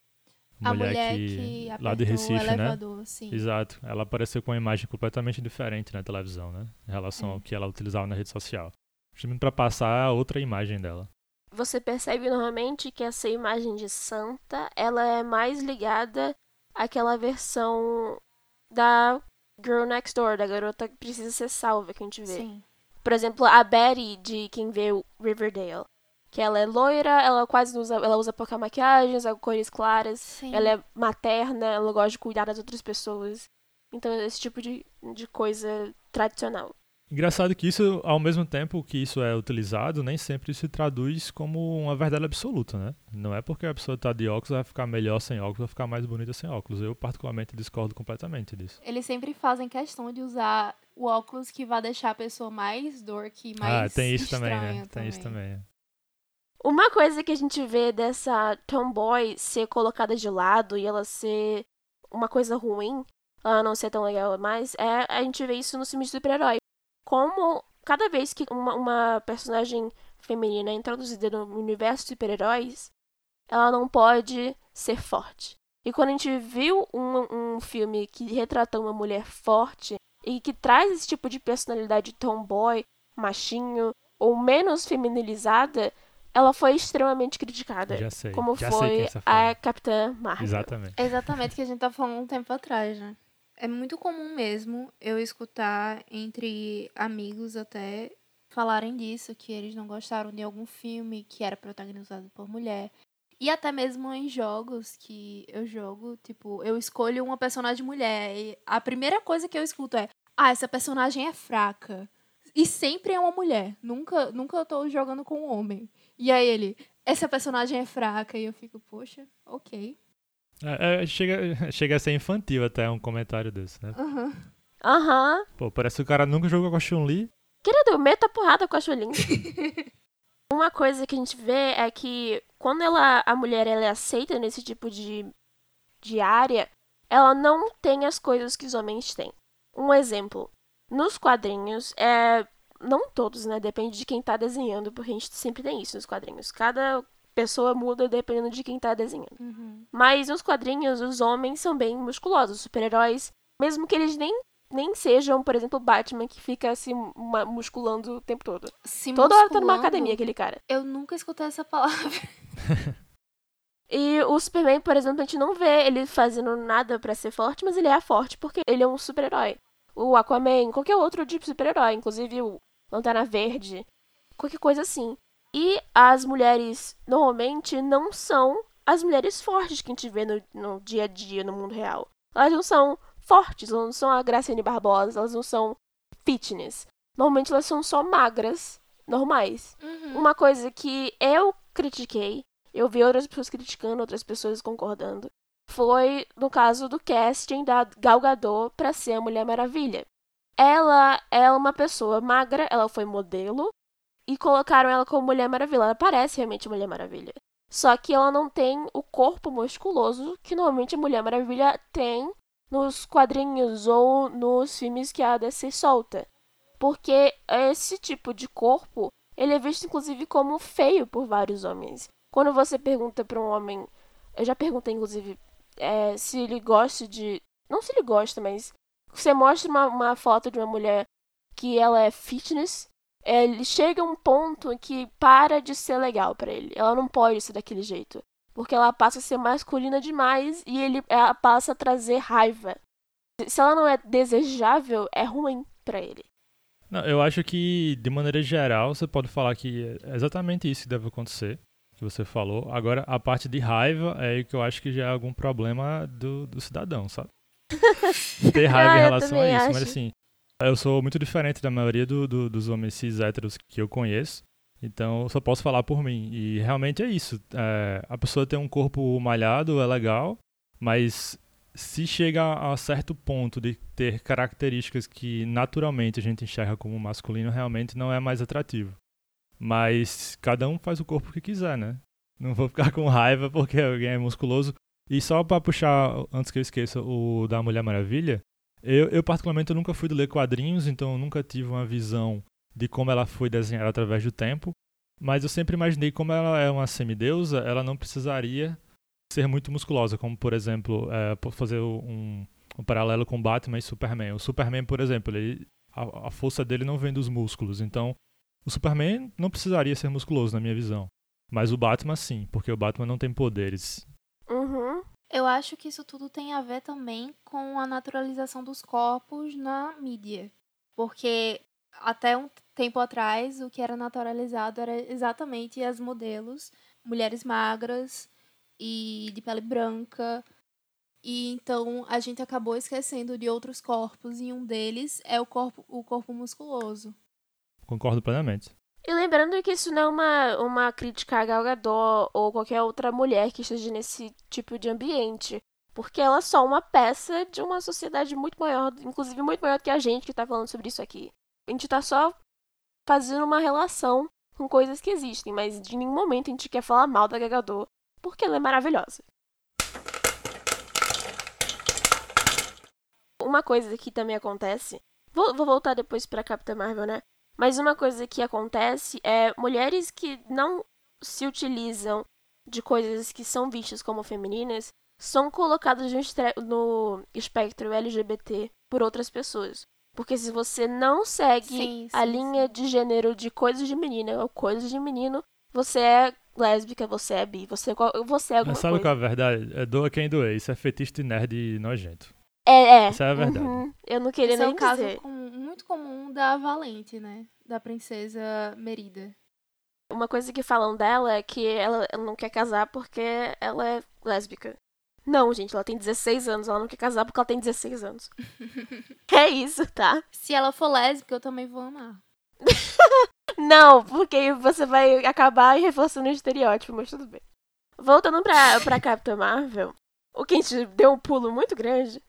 mulher, mulher que, que lá de Recife, o né? elevador, sim. Exato. Ela apareceu com uma imagem completamente diferente na televisão, né? Em relação É. ao que ela utilizava na rede social. Justamente pra passar outra imagem dela. Você percebe normalmente que essa imagem de santa, ela é mais ligada àquela versão da Girl Next Door, da garota que precisa ser salva, que a gente vê. Sim. Por exemplo, a Betty de quem vê Riverdale. Que ela é loira, ela quase usa, ela usa pouca maquiagem, usa cores claras, Sim. ela é materna, ela gosta de cuidar das outras pessoas. Então, esse tipo de, de coisa tradicional. Engraçado que isso, ao mesmo tempo que isso é utilizado, nem sempre se traduz como uma verdade absoluta, né? Não é porque a pessoa tá de óculos vai ficar melhor sem óculos, vai ficar mais bonita sem óculos. Eu, particularmente, discordo completamente disso. Eles sempre fazem questão de usar o óculos que vai deixar a pessoa mais dork, mais ah, tem isso também, né? estranha Tem isso também. é. Uma coisa que a gente vê dessa tomboy ser colocada de lado e ela ser uma coisa ruim, ela não ser tão legal mais, é a gente vê isso nos filmes de super-herói. Como cada vez que uma, uma personagem feminina é introduzida no universo de super-heróis, ela não pode ser forte. E quando a gente viu um, um filme que retrata uma mulher forte e que traz esse tipo de personalidade tomboy, machinho ou menos feminilizada, ela foi extremamente criticada. Já sei. Como já sei quem foi tá a. Capitã Marvel. Exatamente. Exatamente o que a gente tá falando um tempo atrás, né? É muito comum mesmo eu escutar entre amigos até falarem disso, que eles não gostaram de algum filme que era protagonizado por mulher. E até mesmo em jogos que eu jogo, tipo, eu escolho uma personagem mulher. E a primeira coisa que eu escuto é: Ah, essa personagem é fraca. E sempre é uma mulher. Nunca, nunca eu tô jogando com um homem. E aí ele, essa personagem é fraca. E eu fico, poxa, ok. É, é, chega, chega a ser infantil até um comentário desse, né? Aham. Aham. Pô, parece que o cara nunca jogou com a Chun-Li. Querido, meta a porrada com a Chulin. Uma coisa que a gente vê é que quando ela, a mulher ela é aceita nesse tipo de, de área, ela não tem as coisas que os homens têm. Um exemplo. Nos quadrinhos, é. Não todos, né? Depende de quem tá desenhando, porque a gente sempre tem isso nos quadrinhos. Cada pessoa muda dependendo de quem tá desenhando. Uhum. Mas nos quadrinhos, os homens são bem musculosos, os super-heróis, mesmo que eles nem, nem sejam, por exemplo, o Batman, que fica se musculando o tempo todo. Se Toda hora tá numa academia aquele cara. Eu nunca escutei essa palavra. E o Superman, por exemplo, a gente não vê ele fazendo nada pra ser forte, mas ele é forte porque ele é um super-herói. O Aquaman, qualquer outro tipo de super-herói, inclusive o Lanterna Verde, qualquer coisa assim. E as mulheres, normalmente, não são as mulheres fortes que a gente vê no, no dia a dia, no mundo real. Elas não são fortes, elas não são a Graciane Barbosa, elas não são fitness. Normalmente elas são só magras, normais. Uhum. Uma coisa que eu critiquei, eu vi outras pessoas criticando, outras pessoas concordando, foi no caso do casting da Gal Gadot pra ser a Mulher Maravilha. Ela é uma pessoa magra, ela foi modelo, e colocaram ela como Mulher Maravilha. Ela parece realmente Mulher Maravilha. Só que ela não tem o corpo musculoso que normalmente a Mulher Maravilha tem nos quadrinhos ou nos filmes que a DC solta. Porque esse tipo de corpo, ele é visto inclusive como feio por vários homens. Quando você pergunta pra um homem, eu já perguntei inclusive é, se ele gosta de, não se ele gosta, mas você mostra uma, uma foto de uma mulher que ela é fitness, ele chega a um ponto que para de ser legal pra ele. Ela não pode ser daquele jeito, porque ela passa a ser masculina demais e ele ela passa a trazer raiva. Se ela não é desejável, é ruim pra ele. Não, eu acho que, de maneira geral, você pode falar que é exatamente isso que deve acontecer, que você falou. Agora, a parte de raiva é aí que eu acho que já é algum problema do, do cidadão, sabe? Ter raiva Ah, em relação a isso. acho. Mas assim, eu sou muito diferente da maioria do- do- dos homens cis héteros que eu conheço. Então, eu só posso falar por mim. E realmente é isso. É, a pessoa tem um corpo malhado, é legal, mas se chega a certo ponto de ter características que naturalmente a gente enxerga como masculino, realmente não é mais atrativo. Mas cada um faz o corpo que quiser, né? Não vou ficar com raiva porque alguém é musculoso. E só para puxar, antes que eu esqueça, o da Mulher Maravilha, eu, eu particularmente eu nunca fui de ler quadrinhos, então eu nunca tive uma visão de como ela foi desenhada através do tempo. Mas eu sempre imaginei como ela é uma semideusa, ela não precisaria ser muito musculosa, como por exemplo, é, fazer um, um, paralelo com Batman e Superman. O Superman, por exemplo, ele, a, a, força dele não vem dos músculos, então o Superman não precisaria ser musculoso na minha visão. Mas o Batman sim, porque o Batman não tem poderes. Uhum. Eu acho que isso tudo tem a ver também com a naturalização dos corpos na mídia. Porque até um tempo atrás, o que era naturalizado era exatamente as modelos, mulheres magras, e de pele branca. E então a gente acabou esquecendo de outros corpos e um deles é o corpo, o corpo musculoso. Concordo plenamente. E lembrando que isso não é uma, uma crítica a Gal Gadot ou qualquer outra mulher que esteja nesse tipo de ambiente. Porque ela é só uma peça de uma sociedade muito maior, inclusive muito maior do que a gente que está falando sobre isso aqui. A gente está só fazendo uma relação com coisas que existem, mas de nenhum momento a gente quer falar mal da Gal Gadot porque ela é maravilhosa. Uma coisa que também acontece, vou, vou voltar depois para Capitã Marvel, né? Mas uma coisa que acontece é mulheres que não se utilizam de coisas que são vistas como femininas são colocadas no espectro LGBT por outras pessoas. Porque se você não segue sim, sim, a linha sim. de gênero de coisas de menina ou coisas de menino, você é lésbica, você é bi, você, você é alguma Mas sabe coisa. qual é a verdade? É doa quem doer. Isso é fetiche de nerd nojento. É, é. Isso é a verdade. Uhum. Eu não queria Esse nem é um caso dizer. muito comum da Valente, né? Da princesa Merida. Uma coisa que falam dela é que ela, ela não quer casar porque ela é lésbica. Não, gente, ela tem 16 anos, ela não quer casar porque ela tem 16 anos. é isso, tá? Se ela for lésbica, eu também vou amar. Não, porque você vai acabar reforçando o estereótipo, mas tudo bem. Voltando pra, pra Capitã Marvel, o que a gente deu um pulo muito grande.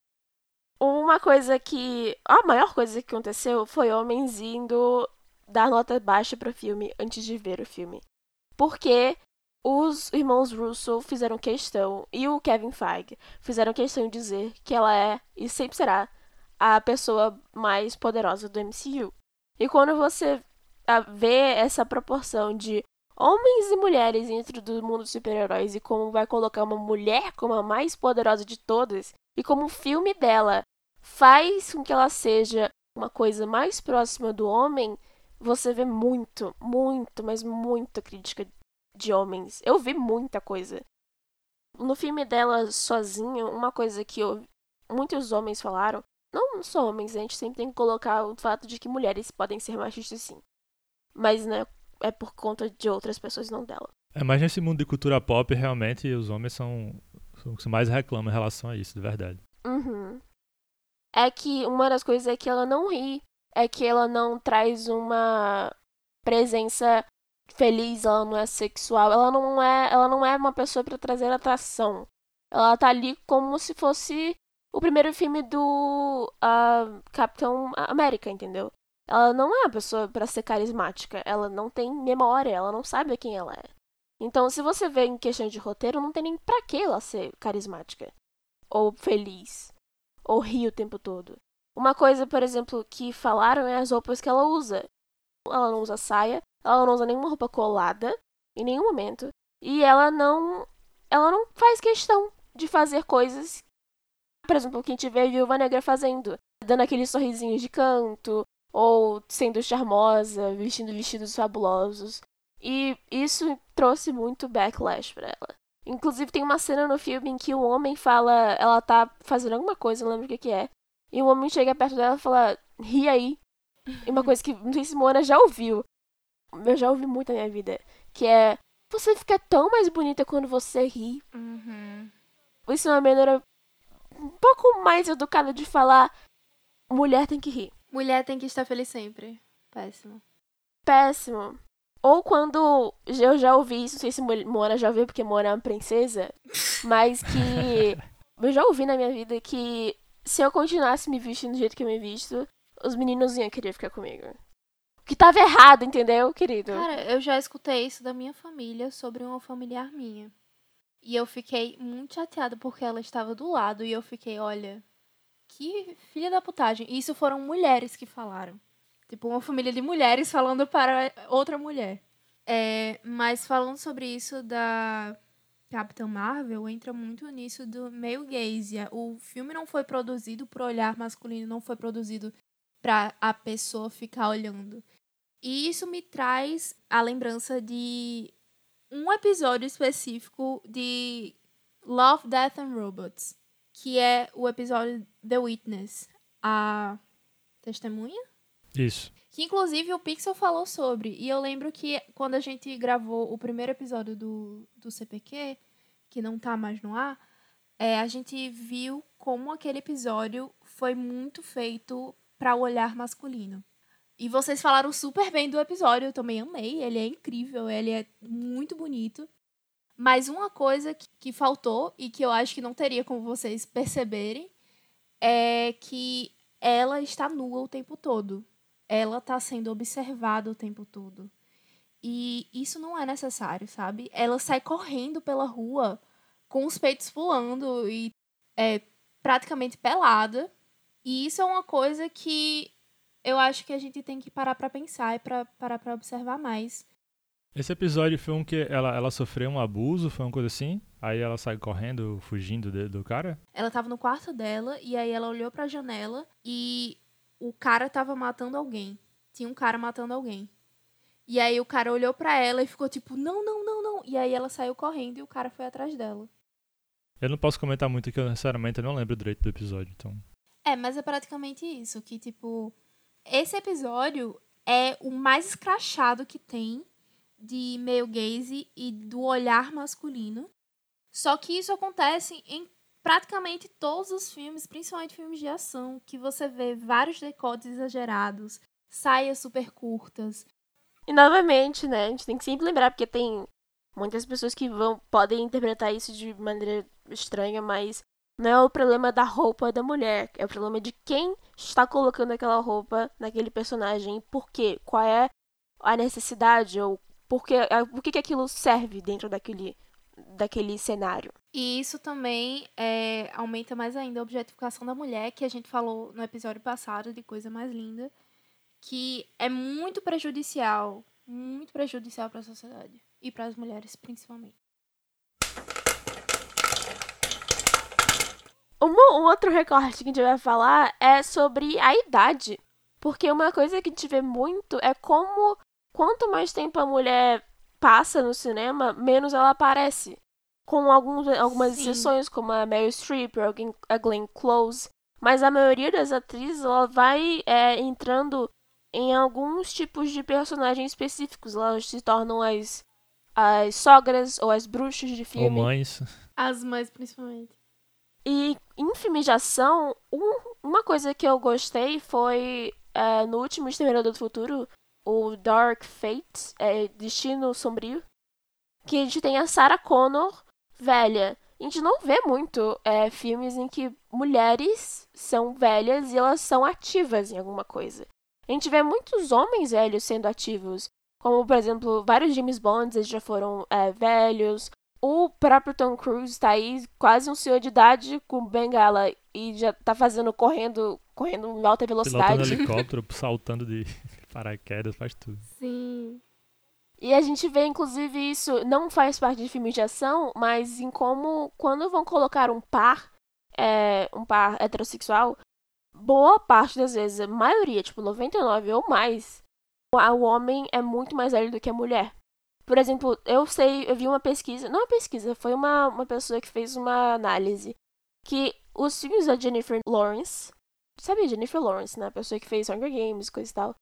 Uma coisa que. A maior coisa que aconteceu foi homens indo dar nota baixa pro filme antes de ver o filme. Porque os irmãos Russo fizeram questão, e o Kevin Feige fizeram questão de dizer que ela é, e sempre será, a pessoa mais poderosa do MCU. E quando você ver essa proporção de homens e mulheres dentro do mundo dos super-heróis e como vai colocar uma mulher como a mais poderosa de todas e como o filme dela faz com que ela seja uma coisa mais próxima do homem, você vê muito, muito, mas muita crítica de homens. Eu vi muita coisa. No filme dela sozinho, uma coisa que eu, muitos homens falaram, não só homens, a gente sempre tem que colocar o fato de que mulheres podem ser machistas sim. Mas, né, é por conta de outras pessoas, não dela. É, mas nesse mundo de cultura pop, realmente, os homens são, são os que mais reclamam em relação a isso, de verdade. Uhum. É que uma das coisas é que ela não ri. É que ela não traz uma presença feliz, ela não é sexual, ela não é, ela não é uma pessoa para trazer atração. Ela tá ali como se fosse o primeiro filme do uh, Capitão América, entendeu? Ela não é uma pessoa para ser carismática. Ela não tem memória, ela não sabe quem ela é. Então, se você vê em questão de roteiro, não tem nem pra que ela ser carismática. Ou feliz. Ou rir o tempo todo. Uma coisa, por exemplo, que falaram é as roupas que ela usa. Ela não usa saia, ela não usa nenhuma roupa colada em nenhum momento. E ela não. Ela não faz questão de fazer coisas. Por exemplo, que a gente vê a Viúva Negra fazendo. Dando aqueles sorrisinhos de canto, ou sendo charmosa, vestindo vestidos fabulosos. E isso trouxe muito backlash para ela. Inclusive tem uma cena no filme em que o homem fala, ela tá fazendo alguma coisa, não lembro o que, que é. E o homem chega perto dela e fala, ri aí. E uma coisa que não sei se Moana já ouviu. Eu já ouvi muito na minha vida. Que é, você fica tão mais bonita quando você ri. Uhum. Isso é uma maneira um pouco mais educada de falar, mulher tem que rir. Mulher tem que estar feliz sempre. Péssimo. Péssimo. Ou quando eu já ouvi isso, não sei se Moana já ouviu, porque Moana é uma princesa, mas que eu já ouvi na minha vida que se eu continuasse me vestindo do jeito que eu me visto, os meninos iam querer ficar comigo. O que tava errado, entendeu, querido? Cara, eu já escutei isso da minha família sobre uma familiar minha. E eu fiquei muito chateada porque ela estava do lado e eu fiquei, olha, que filha da putagem. E isso foram mulheres que falaram. Tipo, uma família de mulheres falando para outra mulher. É, mas falando sobre isso da Capitã Marvel, entra muito nisso do meio gaze. O filme não foi produzido por olhar masculino, não foi produzido para a pessoa ficar olhando. E isso me traz a lembrança de um episódio específico de Love, Death and Robots, que é o episódio The Witness, a testemunha? Isso. Que inclusive o Pixel falou sobre. E eu lembro que quando a gente gravou o primeiro episódio do, do CPQ, que não tá mais no ar, é, a gente viu como aquele episódio foi muito feito para o olhar masculino. E vocês falaram super bem do episódio, eu também amei. Ele é incrível, ele é muito bonito. Mas uma coisa que, que faltou e que eu acho que não teria como vocês perceberem é que ela está nua o tempo todo. Ela está sendo observada o tempo todo. E isso não é necessário, sabe? Ela sai correndo pela rua com os peitos pulando e é praticamente pelada. E isso é uma coisa que eu acho que a gente tem que parar para pensar e para parar para observar mais. Esse episódio foi um que ela, ela sofreu um abuso, foi uma coisa assim? Aí ela sai correndo, fugindo de, do cara? Ela tava no quarto dela e aí ela olhou pra janela e o cara tava matando alguém. Tinha um cara matando alguém. E aí o cara olhou pra ela e ficou tipo, não, não, não, não. E aí ela saiu correndo e o cara foi atrás dela. Eu não posso comentar muito que eu, sinceramente, não lembro direito do episódio, então... É, mas é praticamente isso, que tipo esse episódio é o mais escrachado que tem de male gaze e do olhar masculino. Só que isso acontece em praticamente todos os filmes, principalmente filmes de ação, que você vê vários decotes exagerados, saias super curtas. E novamente, né, a gente tem que sempre lembrar, porque tem muitas pessoas que vão podem interpretar isso de maneira estranha, mas não é o problema da roupa da mulher, é o problema de quem está colocando aquela roupa naquele personagem. Por quê? Qual é a necessidade ou por que, por que, que aquilo serve dentro daquele, daquele cenário. E isso também é, aumenta mais ainda a objetificação da mulher, que a gente falou no episódio passado de Coisa Mais Linda, que é muito prejudicial, muito prejudicial para a sociedade e para as mulheres principalmente. Um, um outro recorte que a gente vai falar é sobre a idade. Porque uma coisa que a gente vê muito é como quanto mais tempo a mulher passa no cinema, menos ela aparece. Com alguns, algumas Sim. exceções, como a Mary Streep ou a Glenn Close. Mas a maioria das atrizes, ela vai é, entrando em alguns tipos de personagens específicos. Elas se tornam as, as sogras ou as bruxas de filme. Ou mães. As mães, principalmente. E em filmes de ação, um, uma coisa que eu gostei foi é, no último Exterminador do Futuro, o Dark Fate, é, Destino Sombrio, que a gente tem a Sarah Connor velha. A gente não vê muito é, filmes em que mulheres são velhas e elas são ativas em alguma coisa. A gente vê muitos homens velhos sendo ativos, como por exemplo, vários James Bonds eles já foram é, velhos, o próprio Tom Cruise tá aí, quase um senhor de idade, com bengala e já tá fazendo, correndo, correndo em alta velocidade. Pilotando helicóptero, saltando de paraquedas, faz tudo. Sim. E a gente vê, inclusive, isso não faz parte de filmes de ação, mas em como, quando vão colocar um par, é, um par heterossexual, boa parte das vezes, a maioria, tipo 99 ou mais, o homem é muito mais velho do que a mulher. Por exemplo, eu sei, eu vi uma pesquisa, não uma pesquisa, foi uma, uma pessoa que fez uma análise que os filmes da Jennifer Lawrence, sabe Jennifer Lawrence, né? A pessoa que fez Hunger Games, coisa e tal.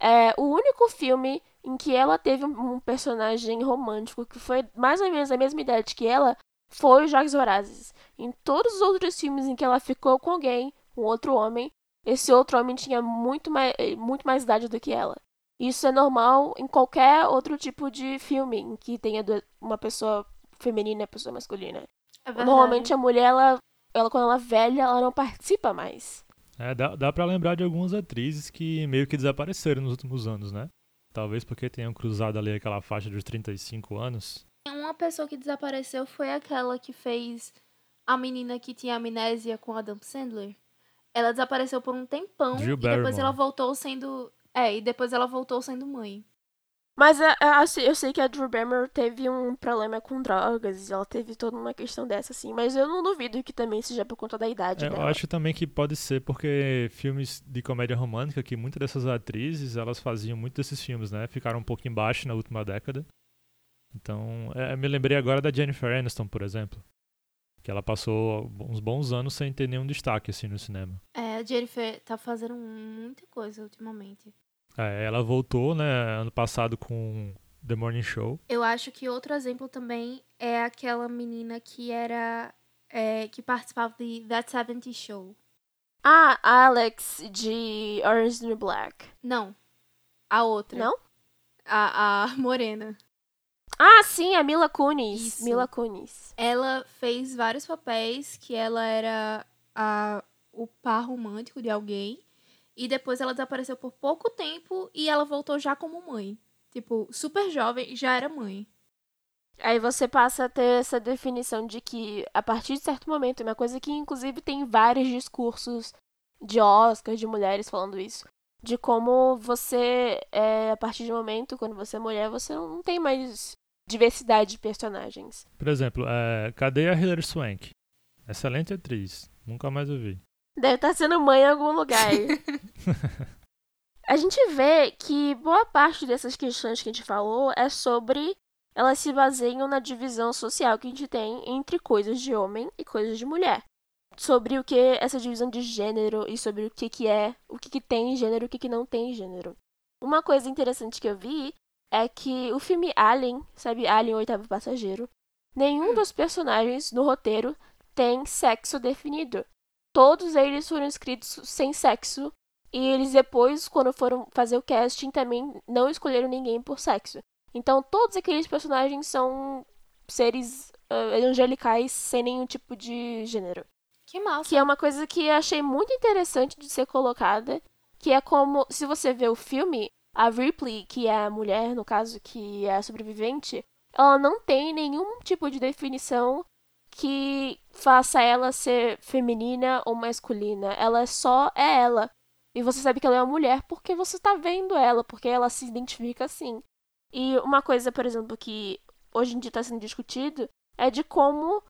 É o único filme em que ela teve um personagem romântico que foi mais ou menos a mesma idade que ela foi os Jogos Vorazes. Em todos os outros filmes em que ela ficou com alguém, um outro homem, esse outro homem tinha muito mais, muito mais idade do que ela. Isso é normal em qualquer outro tipo de filme em que tenha uma pessoa feminina e uma pessoa masculina. É Normalmente a mulher ela ela quando ela é velha, ela não participa mais. É, dá, dá pra lembrar de algumas atrizes que meio que desapareceram nos últimos anos, né? Talvez porque tenham cruzado ali aquela faixa dos 35 anos. Uma pessoa que desapareceu foi aquela que fez a menina que tinha amnésia com Adam Sandler. Ela desapareceu por um tempão Drew e depois Barrymore. ela voltou sendo. É, e depois ela voltou sendo mãe. Mas a- a- assim, eu sei que a Drew Barrymore teve um problema com drogas, ela teve toda uma questão dessa, assim. Mas eu não duvido que também seja por conta da idade É, eu acho também que pode ser porque filmes de comédia romântica, que muitas dessas atrizes, elas faziam muito desses filmes, né? Ficaram um pouco embaixo na última década. Então, é, me lembrei agora da Jennifer Aniston, por exemplo. Que ela passou uns bons anos sem ter nenhum destaque, assim, no cinema. É, a Jennifer tá fazendo muita coisa ultimamente. É, ela voltou, né, ano passado com The Morning Show. Eu acho que outro exemplo também é aquela menina que era. é, que participava de That 70 Show. Ah, a Alex de Orange is the New Black. Não. A outra. Não? A, a Morena. Ah, sim, a Mila Kunis. Isso. Mila Kunis. Ela fez vários papéis que ela era a, o par romântico de alguém. E depois ela desapareceu por pouco tempo e ela voltou já como mãe. Tipo, super jovem e já era mãe. Aí você passa a ter essa definição de que, a partir de certo momento, uma coisa que inclusive tem vários discursos de Oscar, de mulheres falando isso, de como você, é, a partir de um momento, quando você é mulher, você não tem mais diversidade de personagens. Por exemplo, é, cadê a Hilary Swank? Excelente atriz. Nunca mais ouvi. Deve estar sendo mãe em algum lugar. a gente vê que boa parte dessas questões que a gente falou é sobre. Elas se baseiam na divisão social que a gente tem entre coisas de homem e coisas de mulher. Sobre o que essa divisão de gênero e sobre o que, que é, o que, que tem gênero e o que, que não tem gênero. Uma coisa interessante que eu vi é que o filme Alien, sabe, Alien Oitavo Passageiro, nenhum dos personagens no roteiro tem sexo definido todos eles foram escritos sem sexo. E eles depois, quando foram fazer o casting, também não escolheram ninguém por sexo. Então todos aqueles personagens são seres ah, angelicais sem nenhum tipo de gênero. Que massa. Que é uma coisa que eu achei muito interessante de ser colocada. Que é como, se você vê o filme, a Ripley, que é a mulher, no caso, que é a sobrevivente, ela não tem nenhum tipo de definição que faça ela ser feminina ou masculina. Ela só é ela. E você sabe que ela é uma mulher porque você tá vendo ela, porque ela se identifica assim. E uma coisa, por exemplo, que hoje em dia está sendo discutido é de como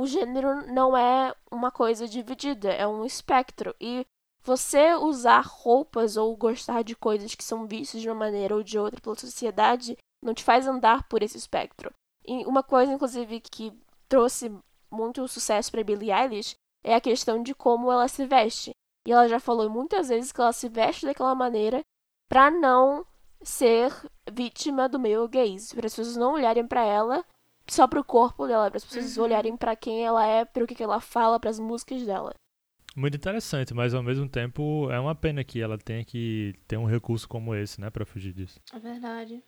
o gênero não é uma coisa dividida, é um espectro. E você usar roupas ou gostar de coisas que são vistas de uma maneira ou de outra pela sociedade não te faz andar por esse espectro. E uma coisa, inclusive, que trouxe muito sucesso para Billie Eilish é a questão de como ela se veste. E ela já falou muitas vezes que ela se veste daquela maneira para não ser vítima do meio gays, para as pessoas não olharem para ela só pro corpo dela, para as pessoas Uhum. olharem para quem ela é, para o que ela fala, para as músicas dela. Muito interessante, mas ao mesmo tempo é uma pena que ela tenha que ter um recurso como esse, né, pra fugir disso. É verdade.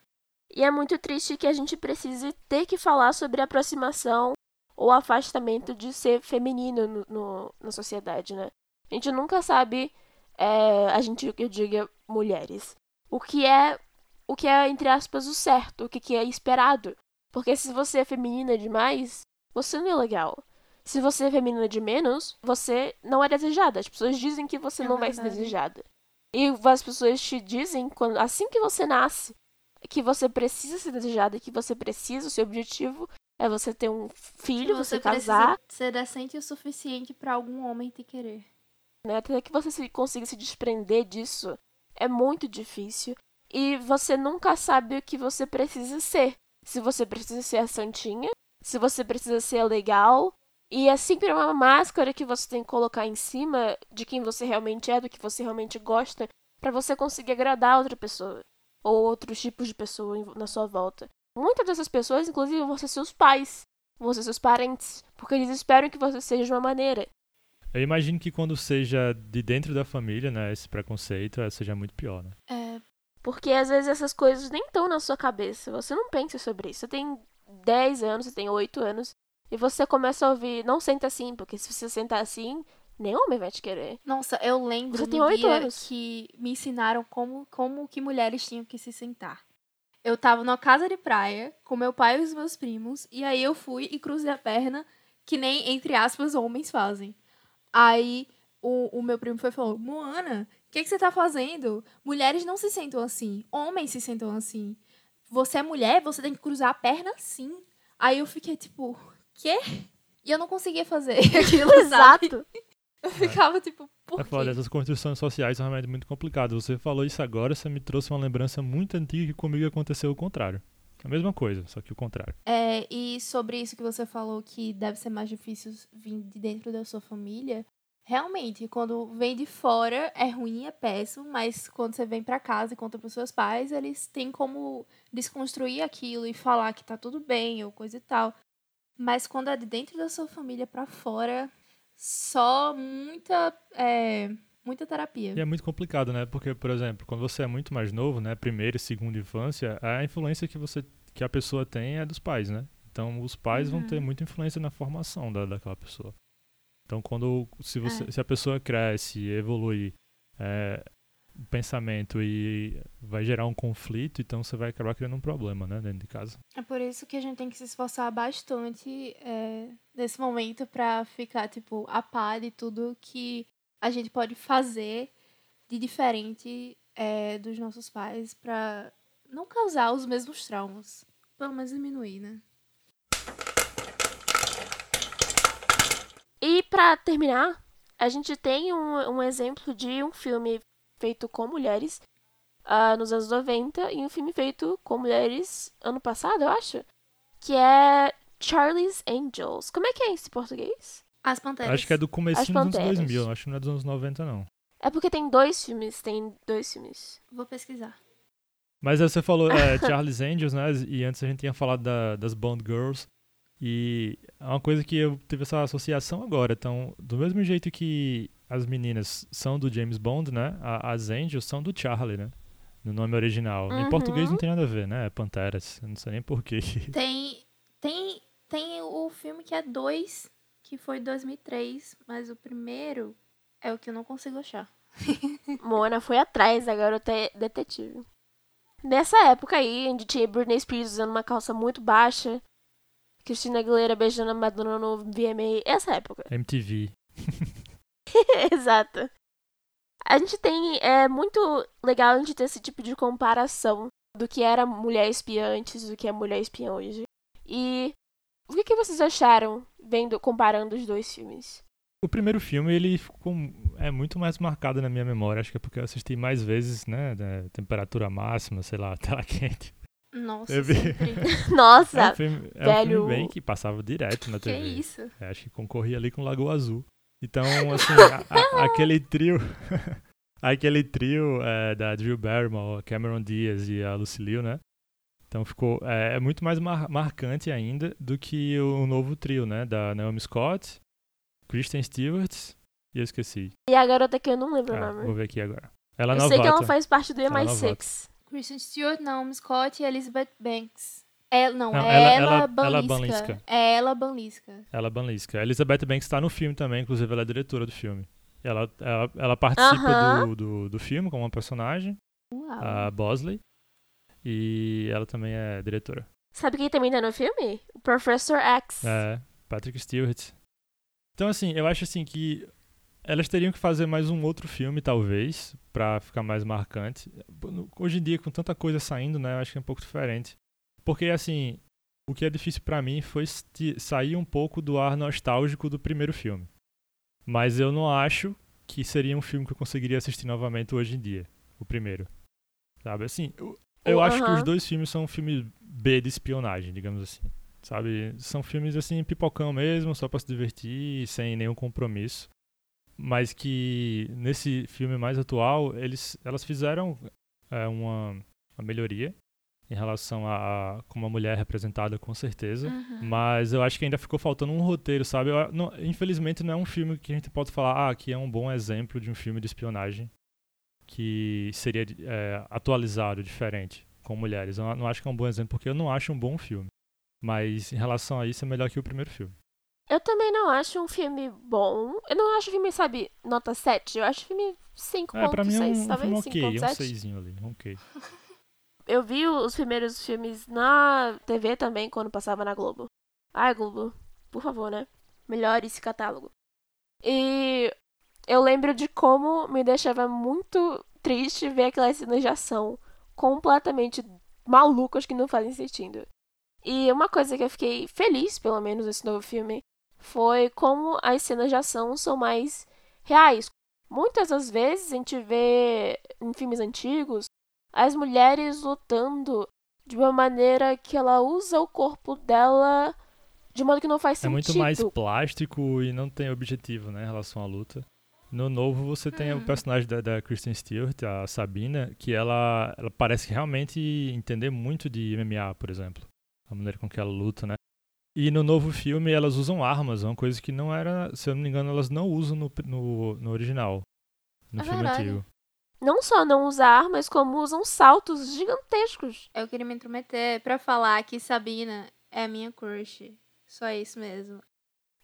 E é muito triste que a gente precise ter que falar sobre a aproximação ou afastamento de ser feminino no, no- na sociedade, né? A gente nunca sabe, é, a gente, eu diga, mulheres, o que é, o que é, entre aspas, o certo, o que, que é esperado. Porque se você é feminina demais, você não é legal. Se você é feminina de menos, você não é desejada. As pessoas dizem que você É não vai ser verdade. desejada. E as pessoas te dizem, quando, assim que você nasce, que você precisa ser desejada, que você precisa, o seu objetivo é você ter um filho, você, casar, precisa ser decente o suficiente pra algum homem te querer. né? Até que você se- consiga se desprender disso, é muito difícil. E você nunca sabe o que você precisa ser. Se você precisa ser a santinha, se você precisa ser legal. E é sempre uma máscara que você tem que colocar em cima de quem você realmente é, do que você realmente gosta, pra você conseguir agradar outra pessoa. Ou outros tipos de pessoa na sua volta. Muitas dessas pessoas, inclusive, vão ser seus pais, vão ser seus parentes, porque eles esperam que você seja de uma maneira. Eu imagino que quando seja de dentro da família, né, esse preconceito, eh, seja muito pior, né? É, Porque às vezes essas coisas nem estão na sua cabeça. Você não pensa sobre isso. Você tem 10 anos, você tem 8 anos. e você começa a ouvir, não senta assim, porque se você sentar assim, nem homem vai te querer. Nossa, eu lembro Você tem oito dia anos. que me ensinaram como, como que mulheres tinham que se sentar. Eu tava numa casa de praia com meu pai e os meus primos, e aí eu fui e cruzei a perna, que nem, entre aspas, homens fazem. Aí o, o meu primo foi e falou, Moana, o que, que você tá fazendo? Mulheres não se sentam assim, homens se sentam assim. Você é mulher, você tem que cruzar a perna assim. Aí eu fiquei tipo, quê? E eu não conseguia fazer aquilo, sabe? Exato. Eu ficava tipo, por É foda, essas construções sociais são realmente muito complicadas. Você falou isso agora, você me trouxe uma lembrança muito antiga que comigo aconteceu o contrário. A mesma coisa, só que o contrário. É, e sobre isso que você falou que deve ser mais difícil vir de dentro da sua família, realmente, quando vem de fora é ruim, é péssimo, mas quando você vem pra casa e conta pros seus pais, eles têm como desconstruir aquilo e falar que tá tudo bem ou coisa e tal. Mas quando é de dentro da sua família pra fora, só muita, é, muita terapia. E é muito complicado, né? Porque, por exemplo, quando você é muito mais novo, né, primeira e segunda infância, a influência que você que a pessoa tem é dos pais, né? Então, os pais vão ter muita influência na formação da, daquela pessoa. Então, quando se você se a pessoa cresce, evolui é, pensamento e vai gerar um conflito, então você vai acabar criando um problema, né, dentro de casa. É por isso que a gente tem que se esforçar bastante é, nesse momento pra ficar, tipo, a par de tudo que a gente pode fazer de diferente é, dos nossos pais pra não causar os mesmos traumas. Pelo menos diminuir, né? E pra terminar, a gente tem um, um exemplo de um filme feito com mulheres ah, nos anos 90 e um filme feito com mulheres ano passado, eu acho. Que é Charlie's Angels. Como é que é isso em português? As panteras. Acho que é do comecinho dos anos Panteras. 2000, acho que não é dos anos 90 não. É porque tem dois filmes, tem dois filmes. Vou pesquisar. Mas você falou é, Charlie's Angels, né? E antes a gente tinha falado da- das Bond Girls. E é uma coisa que eu tive essa associação agora. Então, do mesmo jeito que as meninas são do James Bond, né? a- as Angels são do Charlie, né? No nome original. Em Uhum. português não tem nada a ver, né? É Panteras. Eu não sei nem porquê. Tem, tem, tem o filme que é dois, que foi 2003, mas o primeiro é o que eu não consigo achar. Mona foi atrás da garota detetive. Nessa época aí, onde tinha Britney Spears usando uma calça muito baixa, Christina Aguilera beijando a Madonna no VMA, essa época. MTV. Exato. A gente tem. É muito legal a gente ter esse tipo de comparação do que era mulher espiã antes do que é mulher espiã hoje. E o que, que vocês acharam vendo, comparando os dois filmes? O primeiro filme, ele ficou, é muito mais marcado na minha memória. Acho que é porque eu assisti mais vezes, né? da temperatura máxima, sei lá, tela quente. Nossa, Eu vi. sempre. É Nossa! um filme, é um velho. filme bem que passava direto na que TV. isso? É, acho que concorria ali com Lagoa Azul. Então, assim, a- a- aquele trio. aquele trio é, da Drew Barrymore, a Cameron Diaz e a Lucy Liu, né? Então ficou. É, é muito mais mar- marcante ainda do que o novo trio, né? Da Naomi Scott, Kristen Stewart e eu esqueci. E a garota que eu não lembro Ah, o nome. vou ver aqui agora. Ela eu novata. sei que ela faz parte do Ela é MI6. Kristen Stewart, Naomi Scott e Elizabeth Banks. É, não, Não, é ela- ela, ela- Banlisca. ela Banlisca. É ela Banlisca. Ela é Banlisca. A Elizabeth Banks está no filme também, inclusive ela é diretora do filme. Ela, ela, ela participa Aham. do, do, do filme como uma personagem, Uau. a Bosley. E ela também é diretora. Sabe quem também tá no filme? O Professor X. É, Patrick Stewart. Então, assim, eu acho assim que elas teriam que fazer mais um outro filme, talvez, pra ficar mais marcante. Hoje em dia, com tanta coisa saindo, né, eu acho que é um pouco diferente. Porque, assim, o que é difícil pra mim foi sair um pouco do ar nostálgico do primeiro filme. Mas eu não acho que seria um filme que eu conseguiria assistir novamente hoje em dia, o primeiro. Sabe, assim, eu, eu acho que os dois filmes são filmes B de espionagem, digamos assim. Sabe? São filmes assim, pipocão mesmo, só pra se divertir, sem nenhum compromisso. Mas que nesse filme mais atual, eles, elas fizeram é, uma, uma melhoria em relação a, a como a mulher é representada, com certeza. Uhum. Mas eu acho que ainda ficou faltando um roteiro, sabe? Eu- não- infelizmente não é um filme que a gente pode falar, ah, que é um bom exemplo de um filme de espionagem que seria é, atualizado, diferente, com mulheres. Eu não acho que é um bom exemplo, porque eu não acho um bom filme. Mas em relação a isso, é melhor que o primeiro filme. não acho um filme bom. Eu não acho filme, sabe, nota 7. Eu acho filme 5.6, É, pra mim é um, um talvez filme ok, um 5.7. seisinho ali, um ok. Eu vi os primeiros filmes na TV também, quando passava na Globo. Ai, Globo, por favor, né? Melhore esse catálogo. E eu lembro de como me deixava muito triste ver aquelas cenas de ação completamente malucas que não fazem sentido. E uma coisa que eu fiquei feliz, pelo menos, nesse novo filme, foi como as cenas de ação são mais reais. Muitas das vezes a gente vê em filmes antigos as mulheres lutando de uma maneira que ela usa o corpo dela de modo que não faz É sentido. muito mais plástico e não tem objetivo, né, em relação à luta. No novo você tem o Hum. personagem da, da Kristen Stewart, a Sabina, que ela, ela parece realmente entender muito de MMA, por exemplo. A maneira com que ela luta, né? E no novo filme elas usam armas, uma coisa que não era, se eu não me engano, elas não usam no, no, no original. No É filme verdade. antigo. Não só não usa armas, como usam saltos gigantescos. Eu queria me intrometer pra falar que Sabina é a minha crush. Só isso mesmo.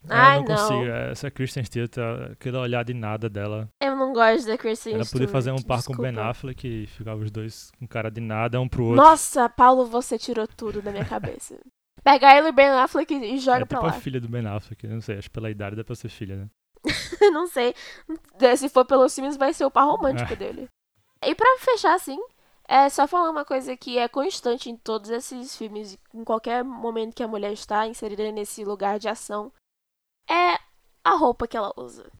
É, Ai, eu não não. consigo. Essa Kristen Stewart, aquele olhar de nada dela. Eu não gosto da Kristen Ela podia fazer um par com o Ben desculpa. Affleck e ficava os dois com cara de nada, um pro outro. Nossa, Paulo, você tirou tudo da minha cabeça. Pega ele e Ben Affleck e joga é pra tipo lá. a filha do Ben Affleck, não sei, acho que pela idade dá pra ser filha, né? não sei. Se for pelos filmes, vai ser o par romântico É. dele. E pra fechar, assim, é só falar uma coisa que é constante em todos esses filmes, em qualquer momento que a mulher está inserida nesse lugar de ação, é a roupa que ela usa.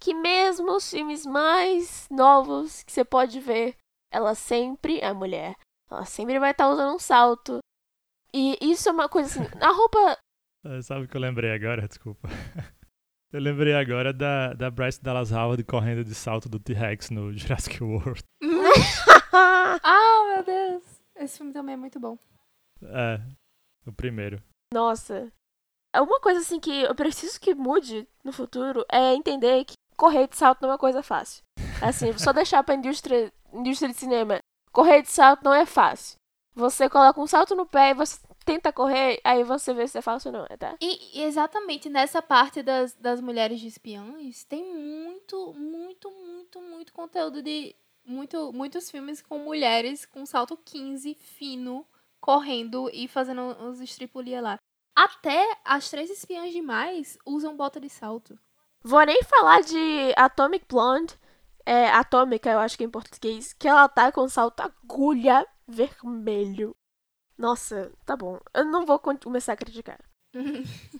Que mesmo os filmes mais novos que você pode ver, ela sempre é mulher. Ela sempre vai estar usando um salto. E isso é uma coisa assim. A roupa. Sabe o que eu lembrei agora? Desculpa. Eu lembrei agora da, da Bryce Dallas Howard correndo de salto do T-Rex no Jurassic World. ah, meu Deus. Esse filme também é muito bom. É, o primeiro. Nossa. É Uma coisa assim que eu preciso que mude no futuro é entender que correr de salto não é uma coisa fácil. Assim, só deixar pra indústria, indústria de cinema. Correr de salto não é fácil. Você coloca um salto no pé e você tenta correr, aí você vê se é fácil ou não, tá? E, e exatamente nessa parte das, das mulheres de espiões, tem muito, muito, muito, muito conteúdo de. Muito, muitos filmes com mulheres com salto 15 fino, correndo e fazendo uns estripulia lá. Até as três espiãs demais usam bota de salto. Vou nem falar de Atomic Blonde, é, Atômica, eu acho que é em português, que ela tá com salto agulha vermelho. Nossa, tá bom. Eu não vou começar a criticar.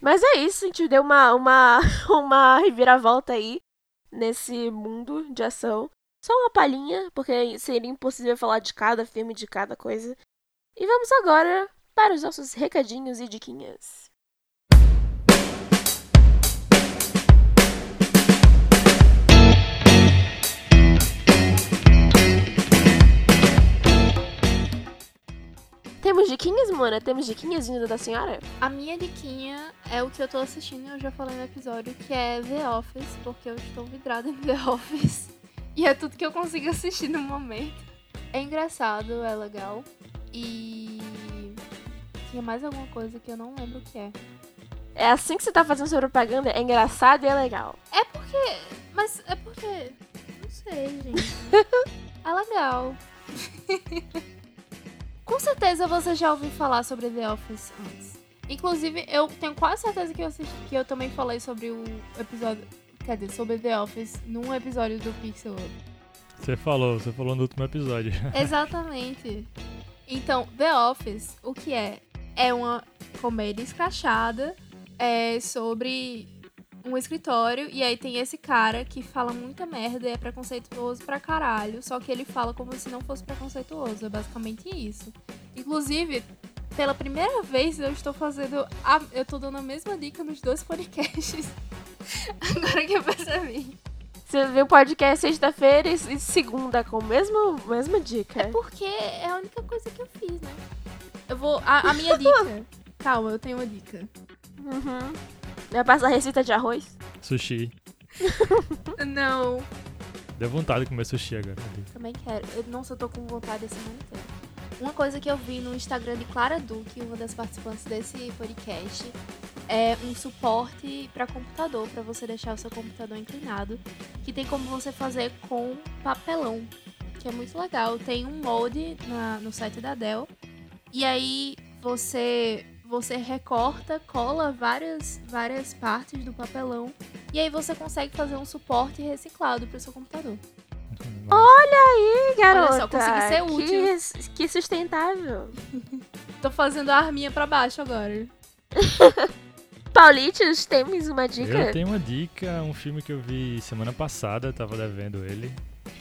Mas é isso, a gente deu uma, uma, uma reviravolta aí nesse mundo de ação. Só uma palhinha, porque seria impossível falar de cada filme, de cada coisa. E vamos agora para os nossos recadinhos e diquinhas. Temos diquinhas, Mona? Temos diquinhas vindas da senhora? A minha diquinha é o que eu tô assistindo, eu já falei no episódio, que é The Office, porque eu estou vidrada em The Office. E é tudo que eu consigo assistir no momento. É engraçado, é legal. E. Tinha mais alguma coisa que eu não lembro o que é. É assim que você tá fazendo sua propaganda? É engraçado e é legal. É porque. Mas é porque. Não sei, gente. é legal. Com certeza você já ouviu falar sobre The Office antes. Inclusive, eu tenho quase certeza que eu, assisti, que eu também falei sobre o episódio. Quer dizer, sobre The Office num episódio do Pixel. Você falou, você falou no último episódio. Exatamente. Então, The Office, o que é? É uma comédia escrachada é, sobre um escritório e aí tem esse cara que fala muita merda e é preconceituoso pra caralho, só que ele fala como se não fosse preconceituoso, é basicamente isso. Inclusive, pela primeira vez eu estou fazendo, a, eu tô dando a mesma dica nos dois podcasts. Agora que eu percebi. Você viu o podcast sexta-feira e segunda com a mesma, mesma dica. É porque é a única coisa que eu fiz, né? Eu vou. A, a minha dica. Calma, eu tenho uma dica. Uhum. Vai passar receita de arroz? Sushi. Não. Deu vontade de comer sushi agora. Também quero. Eu, nossa, eu tô com vontade a semana inteira. Uma coisa que eu vi no Instagram de Clara Duque, uma das participantes desse podcast, é um suporte para computador, para você deixar o seu computador inclinado, que tem como você fazer com papelão, que é muito legal. Tem um molde na, no site da Dell, e aí você você recorta, cola várias, várias partes do papelão e aí você consegue fazer um suporte reciclado para o seu computador. Olha aí, garota. Olha só, consegui ser útil. Que, que sustentável. Tô fazendo a arminha pra baixo agora. Paulitos, temos uma dica? Eu tenho uma dica, um filme que eu vi semana passada, tava devendo ele.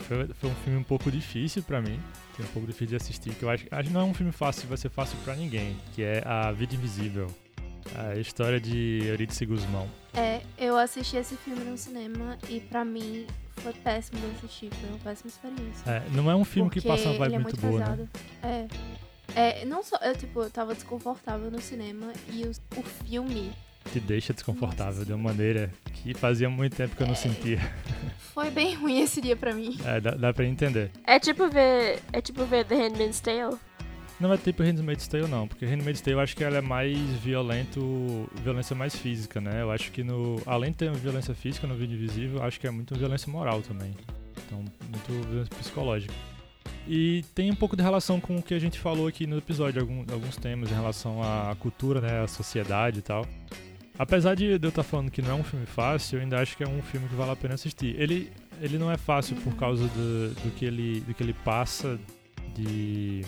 Foi, foi um filme um pouco difícil pra mim, foi um pouco difícil de assistir, que eu acho, acho que não é um filme fácil, vai ser fácil pra ninguém, que é A Vida Invisível. A história de Eurídice Guzmão. É, eu assisti esse filme no cinema e pra mim foi péssimo de assistir, foi uma péssima experiência. É, não é um filme Porque que passa uma vibe é muito, muito boa, né? É. É, não só, eu tipo, eu tava desconfortável no cinema e o, o filme Te deixa desconfortável de uma maneira que fazia muito tempo que eu não sentia. foi bem ruim esse dia pra mim. É, dá, dá pra entender. É tipo ver. É tipo ver The Handmaid's Tale. Não é tipo Handmaid's Tale não, porque Handmaid's Tale eu acho que ela é mais violento, violência mais física, né? Eu acho que no, além de ter uma violência física no vídeo invisível, eu acho que é muito violência moral também. Então, muito violência psicológica. E tem um pouco de relação com o que a gente falou aqui no episódio, algum, alguns temas em relação à cultura, né, à sociedade e tal. Apesar de eu estar falando que não é um filme fácil, eu ainda acho que é um filme que vale a pena assistir. Ele, ele não é fácil por causa do, do, que ele, do que ele passa de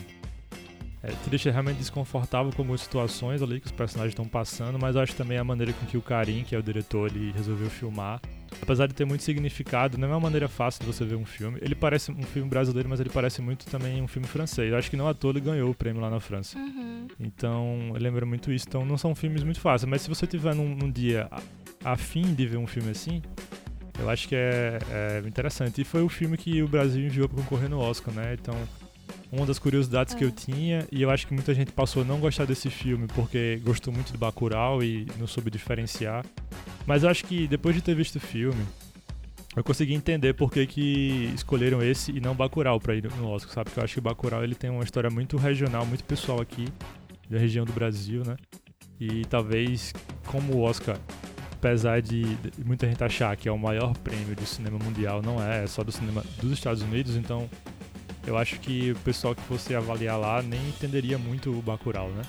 é, te deixa realmente desconfortável com algumas situações ali que os personagens estão passando, mas eu acho também a maneira com que o Karim, que é o diretor, ele resolveu filmar. Apesar de ter muito significado, não é uma maneira fácil de você ver um filme. Ele parece um filme brasileiro, mas ele parece muito também um filme francês. Eu acho que não à toa ele ganhou o prêmio lá na França. Uhum. Então, lembra muito isso. Então, não são filmes muito fáceis. Mas se você tiver num, num dia a, a fim de ver um filme assim, eu acho que é, é interessante. E foi o filme que o Brasil enviou para concorrer no Oscar, né? Então, uma das curiosidades É. que eu tinha, e eu acho que muita gente passou a não gostar desse filme porque gostou muito de Bacurau e não soube diferenciar. Mas eu acho que depois de ter visto o filme, eu consegui entender por que, que escolheram esse e não Bacurau pra ir no Oscar, sabe? Porque eu acho que Bacurau ele tem uma história muito regional, muito pessoal aqui, da região do Brasil, né? E talvez, como o Oscar, apesar de de muita gente achar que é o maior prêmio do cinema mundial, não é, é só do cinema dos Estados Unidos, então eu acho que o pessoal que fosse avaliar lá nem entenderia muito o Bacurau, né?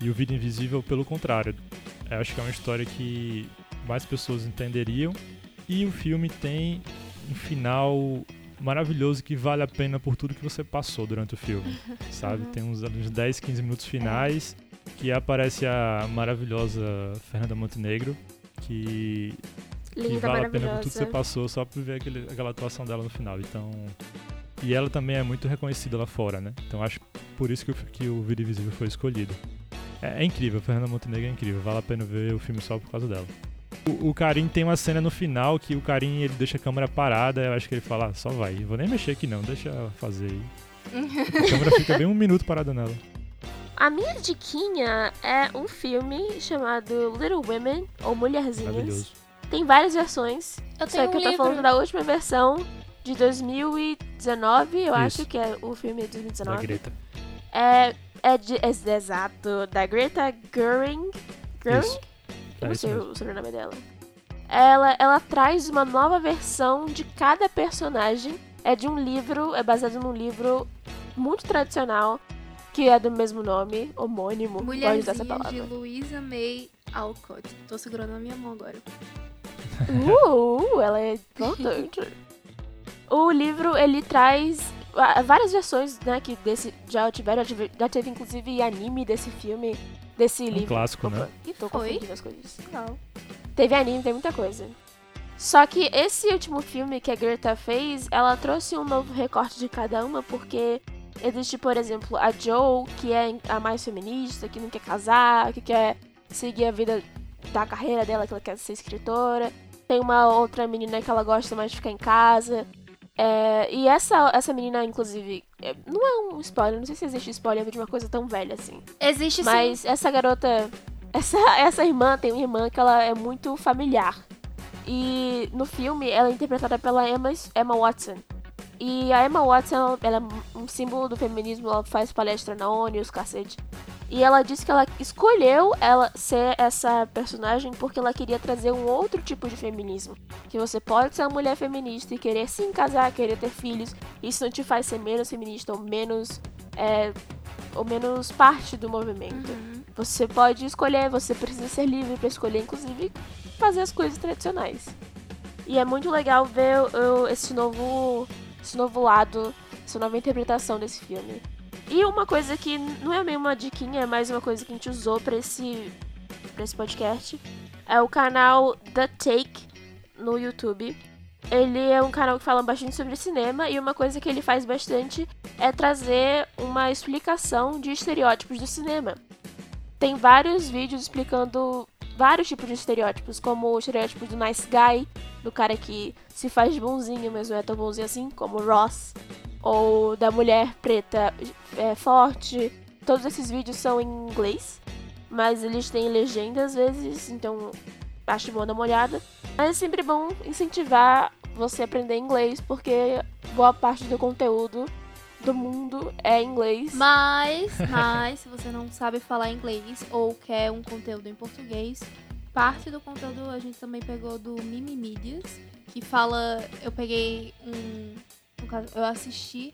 E o Vida Invisível, pelo contrário, eu acho que é uma história que mais pessoas entenderiam. E o filme tem um final maravilhoso que vale a pena por tudo que você passou durante o filme, sabe? Uhum. Tem uns, uns 10, 15 minutos finais que aparece a maravilhosa Fernanda Montenegro, que, que Linda, vale a pena por tudo que você passou só por ver aquele, aquela atuação dela no final. Então, e ela também é muito reconhecida lá fora, né? Então acho por isso que o, que o Vida Invisível foi escolhido. É, é incrível, Fernanda Montenegro é incrível, vale a pena ver o filme só por causa dela. O, o Karim tem uma cena no final que o Karim ele deixa a câmera parada, eu acho que ele fala, ah, só vai, vou nem mexer aqui não, deixa ela fazer aí. A câmera fica bem um minuto parada nela. A minha diquinha é um filme chamado Little Women, ou Mulherzinhas. Maravilhoso. Tem várias versões. Eu Só que um eu tô livro. falando da última versão de 2019, eu Isso. acho que é o filme de Da 2019. Greta. É, é, de, é exato, da Greta Gerwig. Gerwig? Isso. Eu É não isso sei mesmo. o sobrenome dela. Ela, ela traz uma nova versão de cada personagem. É de um livro, é baseado num livro muito tradicional, que é do mesmo nome, homônimo. Dessa Mulherzinha de. Louisa May Alcott. Tô segurando na minha mão agora. Uh, ela é importante. o livro, ele traz ah, várias versões, né, que desse, já tiveram, já teve, já teve inclusive anime desse filme, desse livro. clássico, né? Opa, Ih, tô Foi? confundindo as coisas. Legal. Teve anime, tem muita coisa. Só que esse último filme que a Greta fez, ela trouxe um novo recorte de cada uma, porque existe, por exemplo, a Joe, que é a mais feminista, que não quer casar, que quer seguir a vida da carreira dela, que ela quer ser escritora. Tem uma outra menina que ela gosta mais de ficar em casa. É, e essa, essa menina, inclusive, é, não é um spoiler, não sei se existe spoiler de uma coisa tão velha assim. Existe sim. Mas essa garota, essa, essa irmã tem uma irmã que ela é muito familiar. E no filme ela é interpretada pela Emma, Emma Watson. E a Emma Watson, ela é um símbolo do feminismo, ela faz palestra na ONU, os cacete. E ela disse que ela escolheu ela ser essa personagem porque ela queria trazer um outro tipo de feminismo. Que você pode ser uma mulher feminista e querer se casar, querer ter filhos. Isso não te faz ser menos feminista ou menos. É, ou menos parte do movimento. Uhum. Você pode escolher, você precisa ser livre para escolher, inclusive, fazer as coisas tradicionais. E é muito legal ver uh, esse novo, esse novo lado, essa nova interpretação desse filme. E uma coisa que não é meio uma diquinha, é mais uma coisa que a gente usou para esse, pra esse podcast, é o canal The Take no YouTube. Ele é um canal que fala bastante sobre cinema e uma coisa que ele faz bastante é trazer uma explicação de estereótipos do cinema. Tem vários vídeos explicando vários tipos de estereótipos, como o estereótipo do nice guy, do cara que se faz bonzinho, mas não é tão bonzinho assim, como Ross, ou da mulher preta é, forte. Todos esses vídeos são em inglês, mas eles têm legenda às vezes, então acho bom dar uma olhada. Mas é sempre bom incentivar você a aprender inglês, porque boa parte do conteúdo do mundo é inglês. Mas, mas, se você não sabe falar inglês ou quer um conteúdo em português, parte do conteúdo a gente também pegou do Mimimídias, que fala. Eu peguei um. no caso, Eu assisti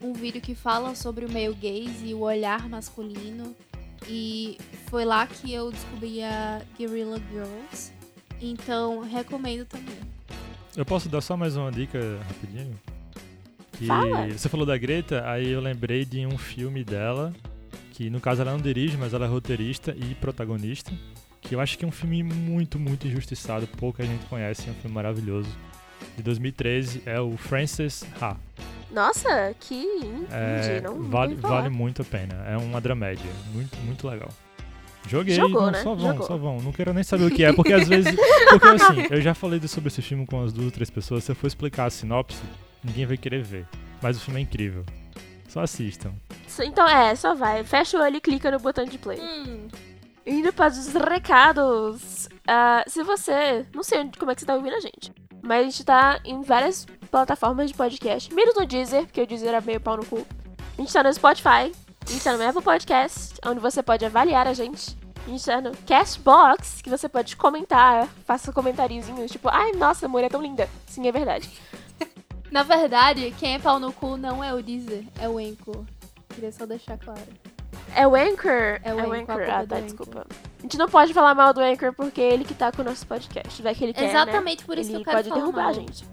um vídeo que fala sobre o meio gays e o olhar masculino. E foi lá que eu descobri a Guerrilla Girls. Então, recomendo também. Eu posso dar só mais uma dica rapidinho? Que Fala. você falou da Greta, aí eu lembrei de um filme dela, que no caso ela não dirige, mas ela é roteirista e protagonista, que eu acho que é um filme muito, muito injustiçado, pouca gente conhece, é um filme maravilhoso. De 2013, é o Frances Ha. Nossa, que É, não vale, vale muito a pena. É uma dramédia. Muito, muito legal. Joguei, Jogou, não, né? só vão, Jogou. só vão. Não quero nem saber o que é, porque às vezes. Porque assim, eu já falei sobre esse filme com as duas ou três pessoas. Se eu for explicar a sinopse, ninguém vai querer ver. Mas o filme é incrível. Só assistam. Então é, só vai. Fecha o olho e clica no botão de play. Hum, Indo para os recados. Ah, se você. Não sei onde- como é que você tá ouvindo a gente. Mas a gente tá em várias plataformas de podcast. Menos no Deezer, porque o Deezer é meio pau no cu. A gente tá no Spotify. A gente tá no Apple Podcast, onde você pode avaliar a gente. A gente tá no Castbox, que você pode comentar. Faça comentáriozinhos, tipo, ai, nossa, a mulher é tão linda. Sim, é verdade. Na verdade, quem é pau no cu não é o Deezer, é o Anchor. Queria só deixar claro. É o Anchor? É o Anchor, a culpa Ah, é tá, Anchor. desculpa. A gente não pode falar mal do Anchor porque é ele que tá com o nosso podcast. Vai que ele quer, né? Exatamente por isso Ele que eu quero pode derrubar mal. a gente.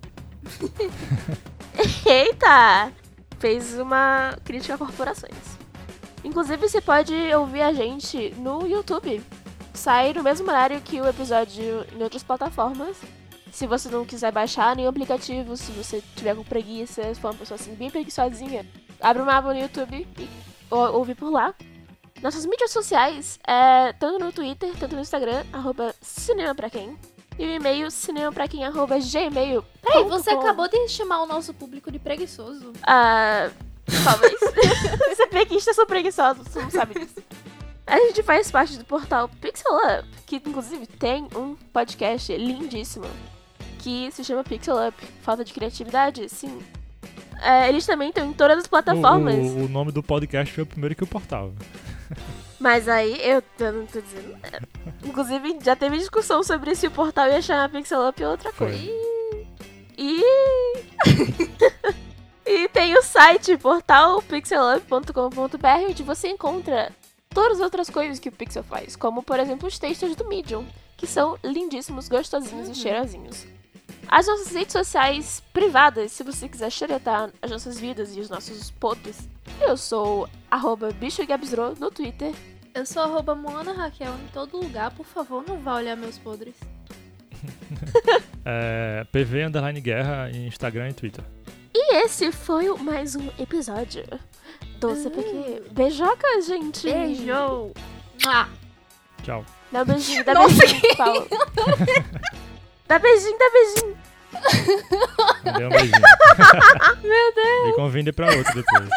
Eita! Fez uma crítica a corporações. Inclusive, você pode ouvir a gente no YouTube. Sai no mesmo horário que o episódio em outras plataformas. Se você não quiser baixar nenhum aplicativo, se você tiver com preguiça, se for uma pessoa assim bem preguiçosinha, abre uma aba no YouTube e ou- ouve por lá. Nossas mídias sociais, é, tanto no Twitter, tanto no Instagram, arroba cinema pra quem. E o e-mail cinemapraquem, arroba gmail. Peraí, você acabou de chamar o nosso público de preguiçoso. Ah, talvez. Você é preguiça, eu sou preguiçosa, você não sabe disso. A gente faz parte do portal Pixel Up, que inclusive tem um podcast lindíssimo, que se chama Pixel Up. Falta de criatividade? Sim. É, eles também estão em todas as O, plataformas. o- o nome do podcast foi o primeiro que o portal. Mas aí eu, eu não tô dizendo. nada. Inclusive, já teve discussão sobre se o portal ia chamar Pixel Up ou outra Foi. coisa. E. e tem o site portalpixelup.com.br onde você encontra todas as outras coisas que o Pixel faz, como por exemplo os textos do Medium, que são lindíssimos, gostosinhos Uhum. e cheirosinhos. As nossas redes sociais privadas, se você quiser xeretar as nossas vidas e os nossos podres, eu sou arroba bichogabsro no Twitter Eu sou arroba Moana Raquel em todo lugar. Por favor, não vá olhar meus podres. É, PV Underline Guerra em Instagram e Twitter. E esse foi mais um episódio do CPQ. Beijoca, gente! Beijo! Tchau. Dá um beijinho, dá Nossa, beijinho, Paulo. dá beijinho, dá beijinho. Dei um beijinho. Meu Deus. E convide pra outro depois.